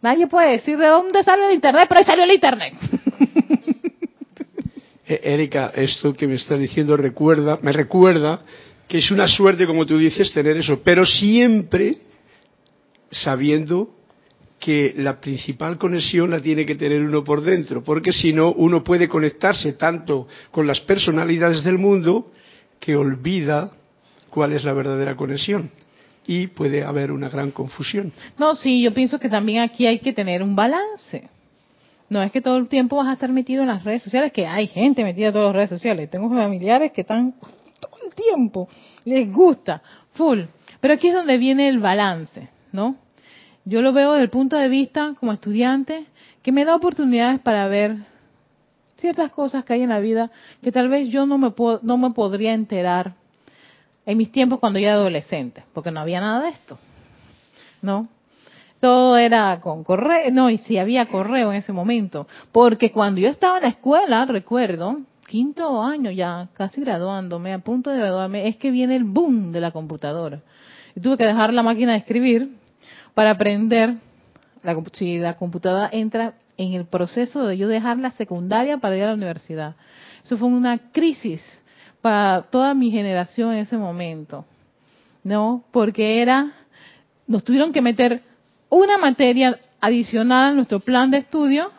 Nadie puede decir de dónde sale el Internet, pero ahí salió el Internet. Eh, Erika, esto que me estás diciendo recuerda, me recuerda que es una suerte, como tú dices, tener eso, pero siempre sabiendo que la principal conexión la tiene que tener uno por dentro, porque si no, uno puede conectarse tanto con las personalidades del mundo que olvida cuál es la verdadera conexión y puede haber una gran confusión. No, sí, yo pienso que también aquí hay que tener un balance. No es que todo el tiempo vas a estar metido en las redes sociales, que hay gente metida en todas las redes sociales. Tengo familiares que están todo el tiempo, les gusta, full. Pero aquí es donde viene el balance, ¿no? Yo lo veo desde el punto de vista como estudiante, que me da oportunidades para ver ciertas cosas que hay en la vida que tal vez yo no me, puedo, no me podría enterar en mis tiempos cuando yo era adolescente, porque no había nada de esto, ¿no? Todo era con correo, no, y si había correo en ese momento, porque cuando yo estaba en la escuela, recuerdo, quinto año ya, casi graduándome, a punto de graduarme, es que viene el boom de la computadora. Y tuve que dejar la máquina de escribir para aprender, la, si la computadora entra en el proceso de yo dejar la secundaria para ir a la universidad. Eso fue una crisis para toda mi generación en ese momento, ¿no? Porque era, nos tuvieron que meter una materia adicional a nuestro plan de estudio,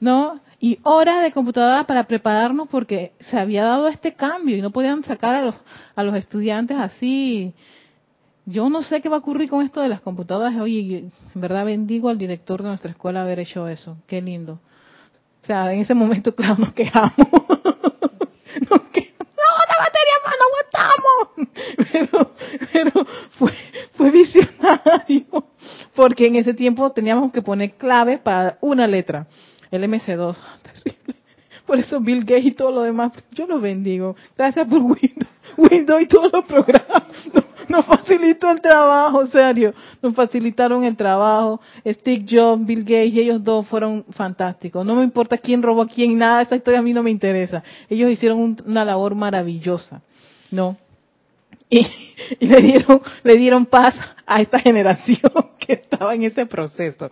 ¿no? Y horas de computadora para prepararnos porque se había dado este cambio y no podían sacar a los, a los estudiantes así. Yo no sé qué va a ocurrir con esto de las computadoras. Oye, en verdad bendigo al director de nuestra escuela haber hecho eso. Qué lindo. O sea, en ese momento, claro, nos quejamos. Nos que- no, la materia más, no aguantamos. Pero, pero fue, fue visionario. Porque en ese tiempo teníamos que poner claves para una letra. El MC2. Terrible. Por eso Bill Gates y todo lo demás, yo los bendigo. Gracias por Windows, Windows y todos los programas. Nos, facilitó el trabajo, serio. Nos facilitaron el trabajo. Steve Jobs, Bill Gates y ellos dos fueron fantásticos. No me importa quién robó a quién, nada, esa historia a mí no me interesa. Ellos hicieron un- una labor maravillosa. ¿No? y, y le dieron le dieron paz a esta generación que estaba en ese proceso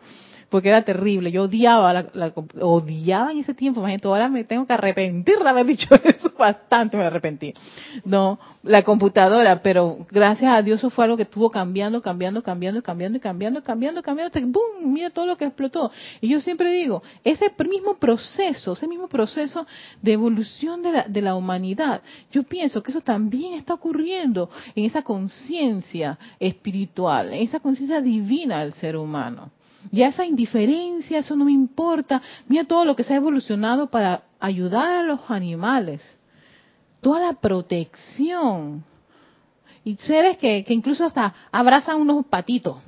porque era terrible. Yo odiaba la, la odiaba en ese tiempo imagínate ahora me tengo que arrepentir de haber dicho eso bastante me arrepentí. No la computadora pero gracias a Dios eso fue algo que estuvo cambiando cambiando cambiando cambiando cambiando cambiando cambiando hasta que ¡boom! mira todo lo que explotó. Y yo siempre digo ese mismo proceso ese mismo proceso de evolución de la, de la humanidad yo pienso que eso también está ocurriendo en esa conciencia espiritual en esa conciencia divina del ser humano ya esa indiferencia, eso no me importa. Mira todo lo que se ha evolucionado para ayudar a los animales. Toda la protección. Y seres que, que incluso hasta abrazan unos patitos.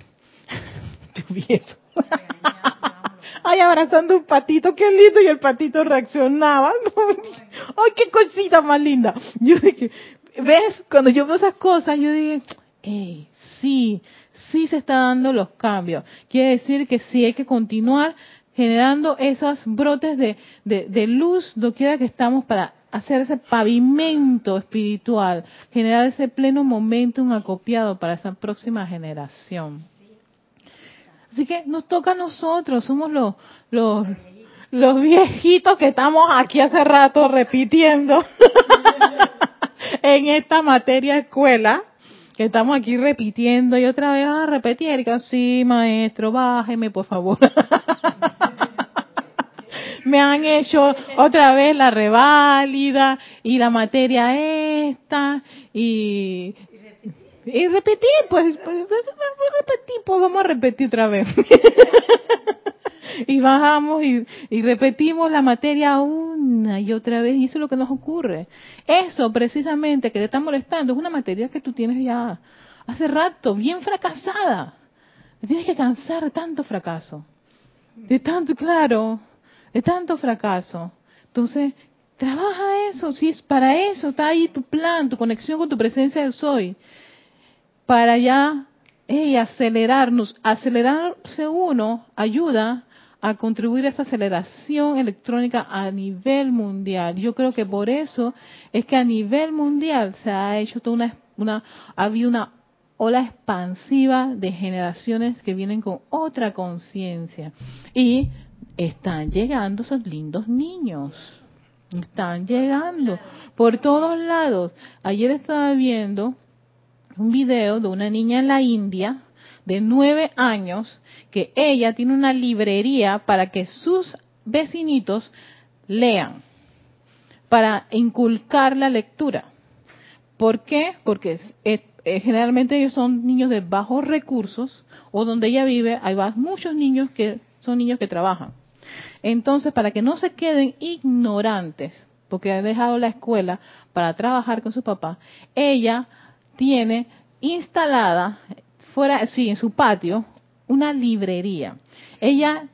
Ay, abrazando un patito, qué lindo, y el patito reaccionaba. Ay, qué cosita más linda. Yo dije, ¿ves? Cuando yo veo esas cosas, yo dije, hey, sí, sí se está dando los cambios. Quiere decir que sí hay que continuar generando esos brotes de, de, de luz doquiera que estamos para hacer ese pavimento espiritual, generar ese pleno momentum acopiado para esa próxima generación. Así que nos toca a nosotros, somos los, los, los viejitos que estamos aquí hace rato repitiendo en esta materia escuela, que estamos aquí repitiendo y otra vez a repetir, Erika, sí, maestro, bájeme por favor. Me han hecho otra vez la reválida y la materia esta y y repetir, pues, pues, repetir, pues vamos a repetir otra vez. y bajamos y, y repetimos la materia una y otra vez y eso es lo que nos ocurre. Eso precisamente que te está molestando es una materia que tú tienes ya hace rato, bien fracasada. Tienes que cansar de tanto fracaso. de tanto, claro, de tanto fracaso. Entonces, trabaja eso, si es para eso, está ahí tu plan, tu conexión con tu presencia del soy, para ya hey, acelerarnos, acelerarse uno ayuda a contribuir a esa aceleración electrónica a nivel mundial. Yo creo que por eso es que a nivel mundial se ha hecho toda una, una ha habido una ola expansiva de generaciones que vienen con otra conciencia y están llegando esos lindos niños. Están llegando por todos lados. Ayer estaba viendo un video de una niña en la India de nueve años que ella tiene una librería para que sus vecinitos lean, para inculcar la lectura. ¿Por qué? Porque generalmente ellos son niños de bajos recursos o donde ella vive hay muchos niños que son niños que trabajan. Entonces, para que no se queden ignorantes, porque ha dejado la escuela para trabajar con su papá, ella tiene instalada fuera, sí, en su patio, una librería. Ella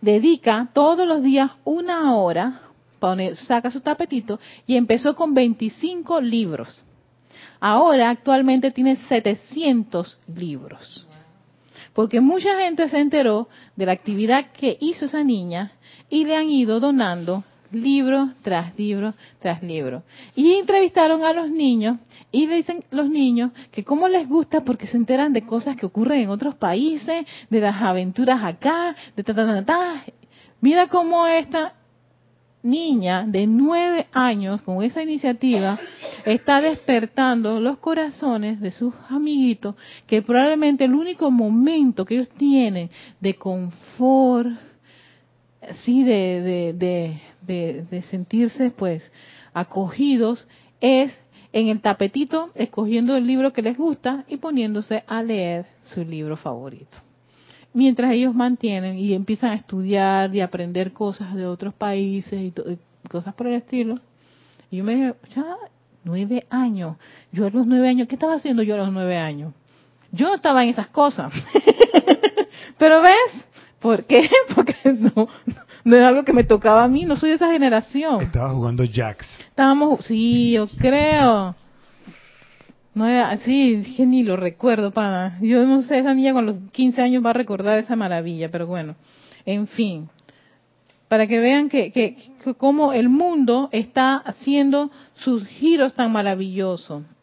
dedica todos los días una hora, pone, saca su tapetito y empezó con 25 libros. Ahora actualmente tiene 700 libros. Porque mucha gente se enteró de la actividad que hizo esa niña y le han ido donando libro tras libro tras libro. Y entrevistaron a los niños y le dicen los niños que cómo les gusta porque se enteran de cosas que ocurren en otros países, de las aventuras acá, de ta ta ta ta. Mira cómo esta niña de nueve años con esa iniciativa está despertando los corazones de sus amiguitos que probablemente el único momento que ellos tienen de confort, sí, de, de, de, sentirse pues acogidos es en el tapetito escogiendo el libro que les gusta y poniéndose a leer su libro favorito. Mientras ellos mantienen y empiezan a estudiar y aprender cosas de otros países y, cosas por el estilo. Y yo me dije, ya, nueve años. Yo a los nueve años, ¿qué estaba haciendo yo a los nueve años? Yo no estaba en esas cosas. Pero ves, ¿por qué? Porque no, no es algo que me tocaba a mí, no soy de esa generación. Estaba jugando Jax. Estábamos, sí, yo creo. No era, sí, dije ni lo recuerdo, pana. Yo no sé, esa niña con los 15 años va a recordar esa maravilla, pero bueno, en fin. Para que vean que, que, que cómo el mundo está haciendo sus giros tan maravillosos.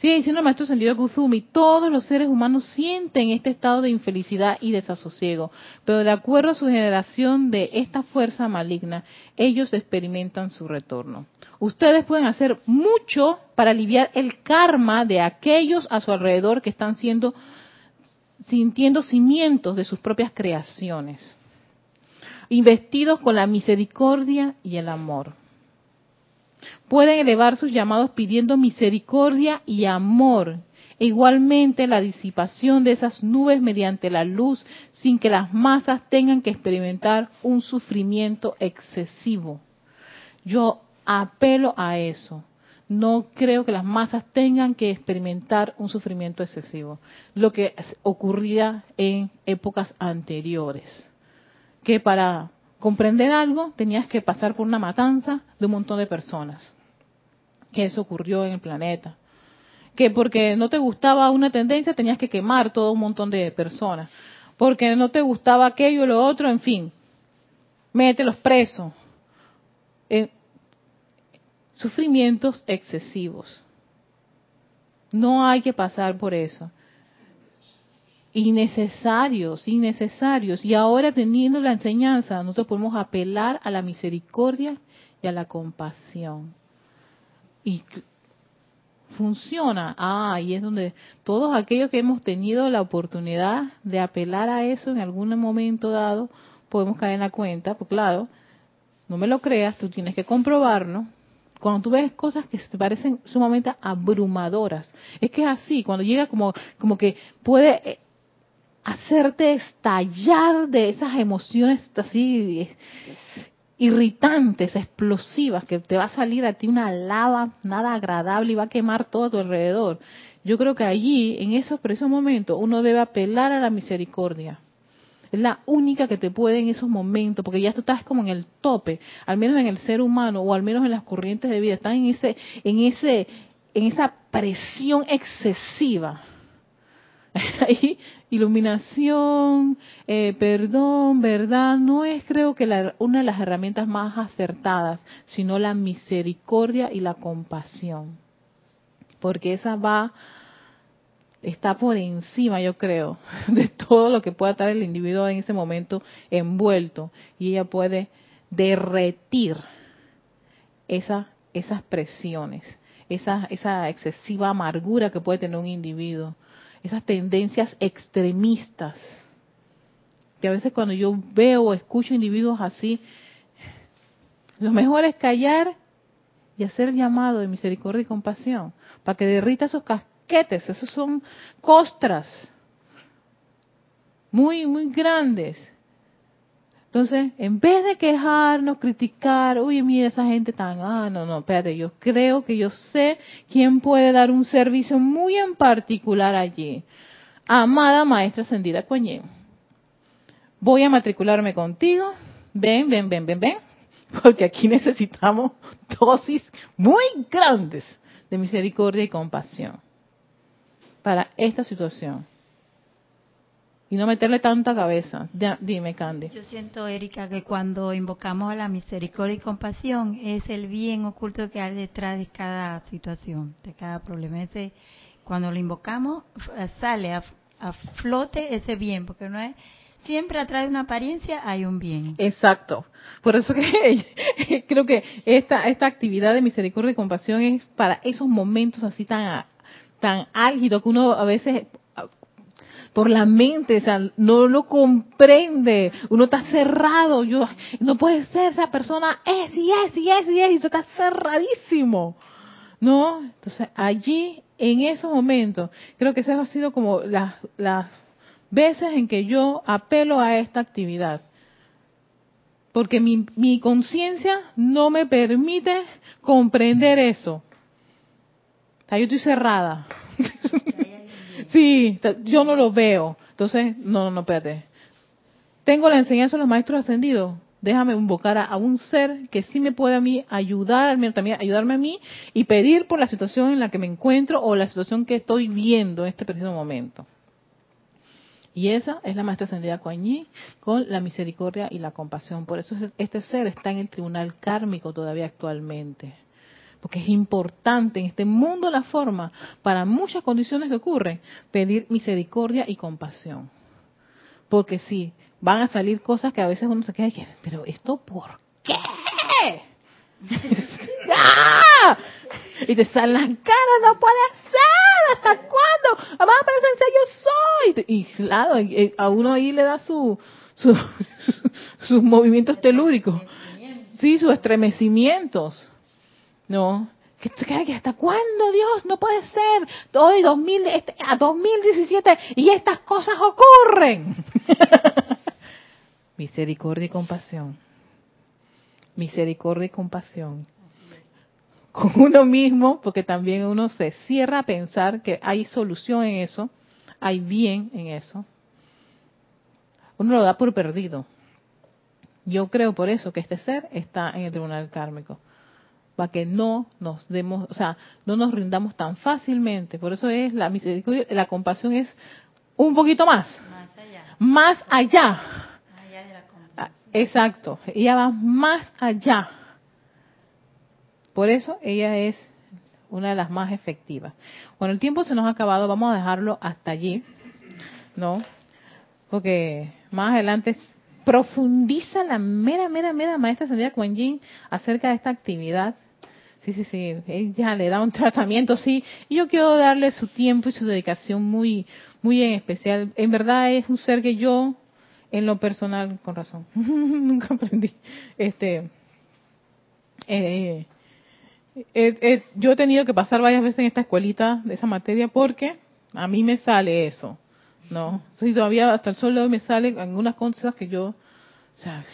Sigue diciendo el maestro sentido Kuzumi, todos los seres humanos sienten este estado de infelicidad y desasosiego, pero de acuerdo a su generación de esta fuerza maligna, ellos experimentan su retorno. Ustedes pueden hacer mucho para aliviar el karma de aquellos a su alrededor que están siendo sintiendo cimientos de sus propias creaciones, investidos con la misericordia y el amor pueden elevar sus llamados pidiendo misericordia y amor. E igualmente la disipación de esas nubes mediante la luz sin que las masas tengan que experimentar un sufrimiento excesivo. Yo apelo a eso. No creo que las masas tengan que experimentar un sufrimiento excesivo. Lo que ocurría en épocas anteriores. Que para comprender algo tenías que pasar por una matanza de un montón de personas. Que eso ocurrió en el planeta. Que porque no te gustaba una tendencia tenías que quemar todo un montón de personas. Porque no te gustaba aquello y lo otro, en fin. Mételos presos. Eh, sufrimientos excesivos. No hay que pasar por eso innecesarios, innecesarios. Y ahora teniendo la enseñanza, nosotros podemos apelar a la misericordia y a la compasión. Y funciona. Ah, y es donde todos aquellos que hemos tenido la oportunidad de apelar a eso en algún momento dado, podemos caer en la cuenta, pues claro, no me lo creas, tú tienes que comprobarlo. Cuando tú ves cosas que te parecen sumamente abrumadoras, es que es así, cuando llega como, como que puede eh, hacerte estallar de esas emociones así irritantes, explosivas, que te va a salir a ti una lava nada agradable y va a quemar todo a tu alrededor. Yo creo que allí, en esos precisos momentos, uno debe apelar a la misericordia Es la única que te puede en esos momentos, porque ya tú estás como en el tope, al menos en el ser humano o al menos en las corrientes de vida, están en ese, en ese, en esa presión excesiva. Ahí, iluminación, eh, perdón, verdad, no es creo que la- una de las herramientas más acertadas, sino la misericordia y la compasión. Porque esa va, está por encima, yo creo, de todo lo que pueda estar el individuo en ese momento envuelto. Y ella puede derretir esa, esas presiones, esa, esa excesiva amargura que puede tener un individuo, esas tendencias extremistas. Que a veces cuando yo veo o escucho individuos así, lo mejor es callar y hacer el llamado de misericordia y compasión para que derrita esos casquetes, esos son costras muy, muy grandes. Entonces, en vez de quejarnos, criticar, oye, mira esa gente tan, ah, no, no, espérate, yo creo que yo sé quién puede dar un servicio muy en particular allí. Amada Maestra Ascendida Coñé, voy a matricularme contigo, ven, ven, ven, ven, ven, porque aquí necesitamos dosis muy grandes de misericordia y compasión para esta situación. Y no meterle tanta cabeza. Ya, dime, Candy. Yo siento, Erika, que cuando invocamos a la misericordia y compasión es el bien oculto que hay detrás de cada situación, de cada problema. Ese, cuando lo invocamos, f- sale a, a flote ese bien, porque no es siempre atrás de una apariencia hay un bien. Exacto. Por eso que creo que esta, esta actividad de misericordia y compasión es para esos momentos así tan, tan álgidos que uno a veces por la mente, o sea, no lo comprende, uno está cerrado, yo, no puede ser, esa persona es y es y es y es, y tú estás cerradísimo, ¿no? Entonces, allí, en esos momentos, creo que esas han sido como las, las veces en que yo apelo a esta actividad porque mi, mi conciencia no me permite comprender eso. O sea, yo estoy cerrada. sí, yo no lo veo. Entonces, no, no, espérate. Tengo la enseñanza de los maestros ascendidos. Déjame invocar a, un ser que sí me puede a mí ayudar, ayudarme a mí y pedir por la situación en la que me encuentro o la situación que estoy viendo en este preciso momento. Y esa es la maestra ascendida Kuan Yin con la misericordia y la compasión. Por eso es- este ser está en el tribunal kármico todavía actualmente. Porque es importante en este mundo la forma, para muchas condiciones que ocurren, pedir misericordia y compasión. Porque sí, van a salir cosas que a veces uno se queda y pero esto por qué? ¡Ah! Y te salen las caras, no puede ser, ¿hasta cuándo? Vamos a presencia yo soy. Y claro, y- a uno ahí le da su, su sus movimientos telúricos. Sí, sus estremecimientos. No. Hasta cuándo, Dios, no puede ser. Hoy 2000, este, a 2017 y estas cosas ocurren. Misericordia y compasión. Misericordia y compasión. Con uno mismo, porque también uno se cierra a pensar que hay solución en eso, hay bien en eso. Uno lo da por perdido. Yo creo por eso que este ser está en el tribunal kármico para que no nos demos, o sea, no nos rindamos tan fácilmente. Por eso es la misericordia, la compasión es un poquito más, Más allá, más allá. de la compasión. Ah, Exacto, ella va más allá. Por eso ella es una de las más efectivas. Bueno, el tiempo se nos ha acabado, vamos a dejarlo hasta allí, ¿no? Porque más adelante profundiza la mera, mera, mera maestra Sandra Kuan Yin acerca de esta actividad. Sí, sí, sí, ella le da un tratamiento, sí, y yo quiero darle su tiempo y su dedicación muy, muy en especial. En verdad es un ser que yo, en lo personal, con razón, nunca aprendí, este, eh, eh, eh, yo he tenido que pasar varias veces en esta escuelita de esa materia porque a mí me sale eso, ¿no? Sí, todavía hasta el sol de hoy me salen algunas cosas que yo, o sea,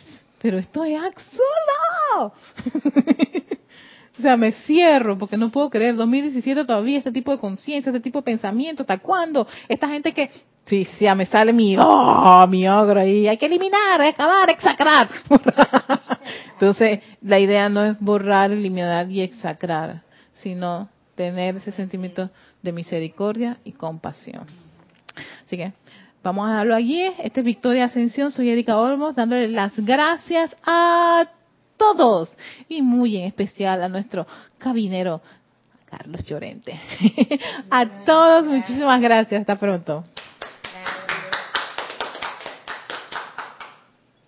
pero esto es absurdo. O sea, me cierro porque no puedo creer, 2017 todavía este tipo de conciencia, este tipo de pensamiento, ¿hasta cuándo? Esta gente que Sí, sí, me sale mi, oh, mi ogro ahí. Hay que eliminar, acabar, exacrar. Entonces, la idea no es borrar, eliminar y exacrar, sino tener ese sentimiento de misericordia y compasión. Así que vamos a dejarlo allí. Este es Victoria Ascensión. Soy Erika Olmos, dándole las gracias a todos y muy en especial a nuestro cabinero Carlos Llorente. a todos, muchísimas gracias. Hasta pronto.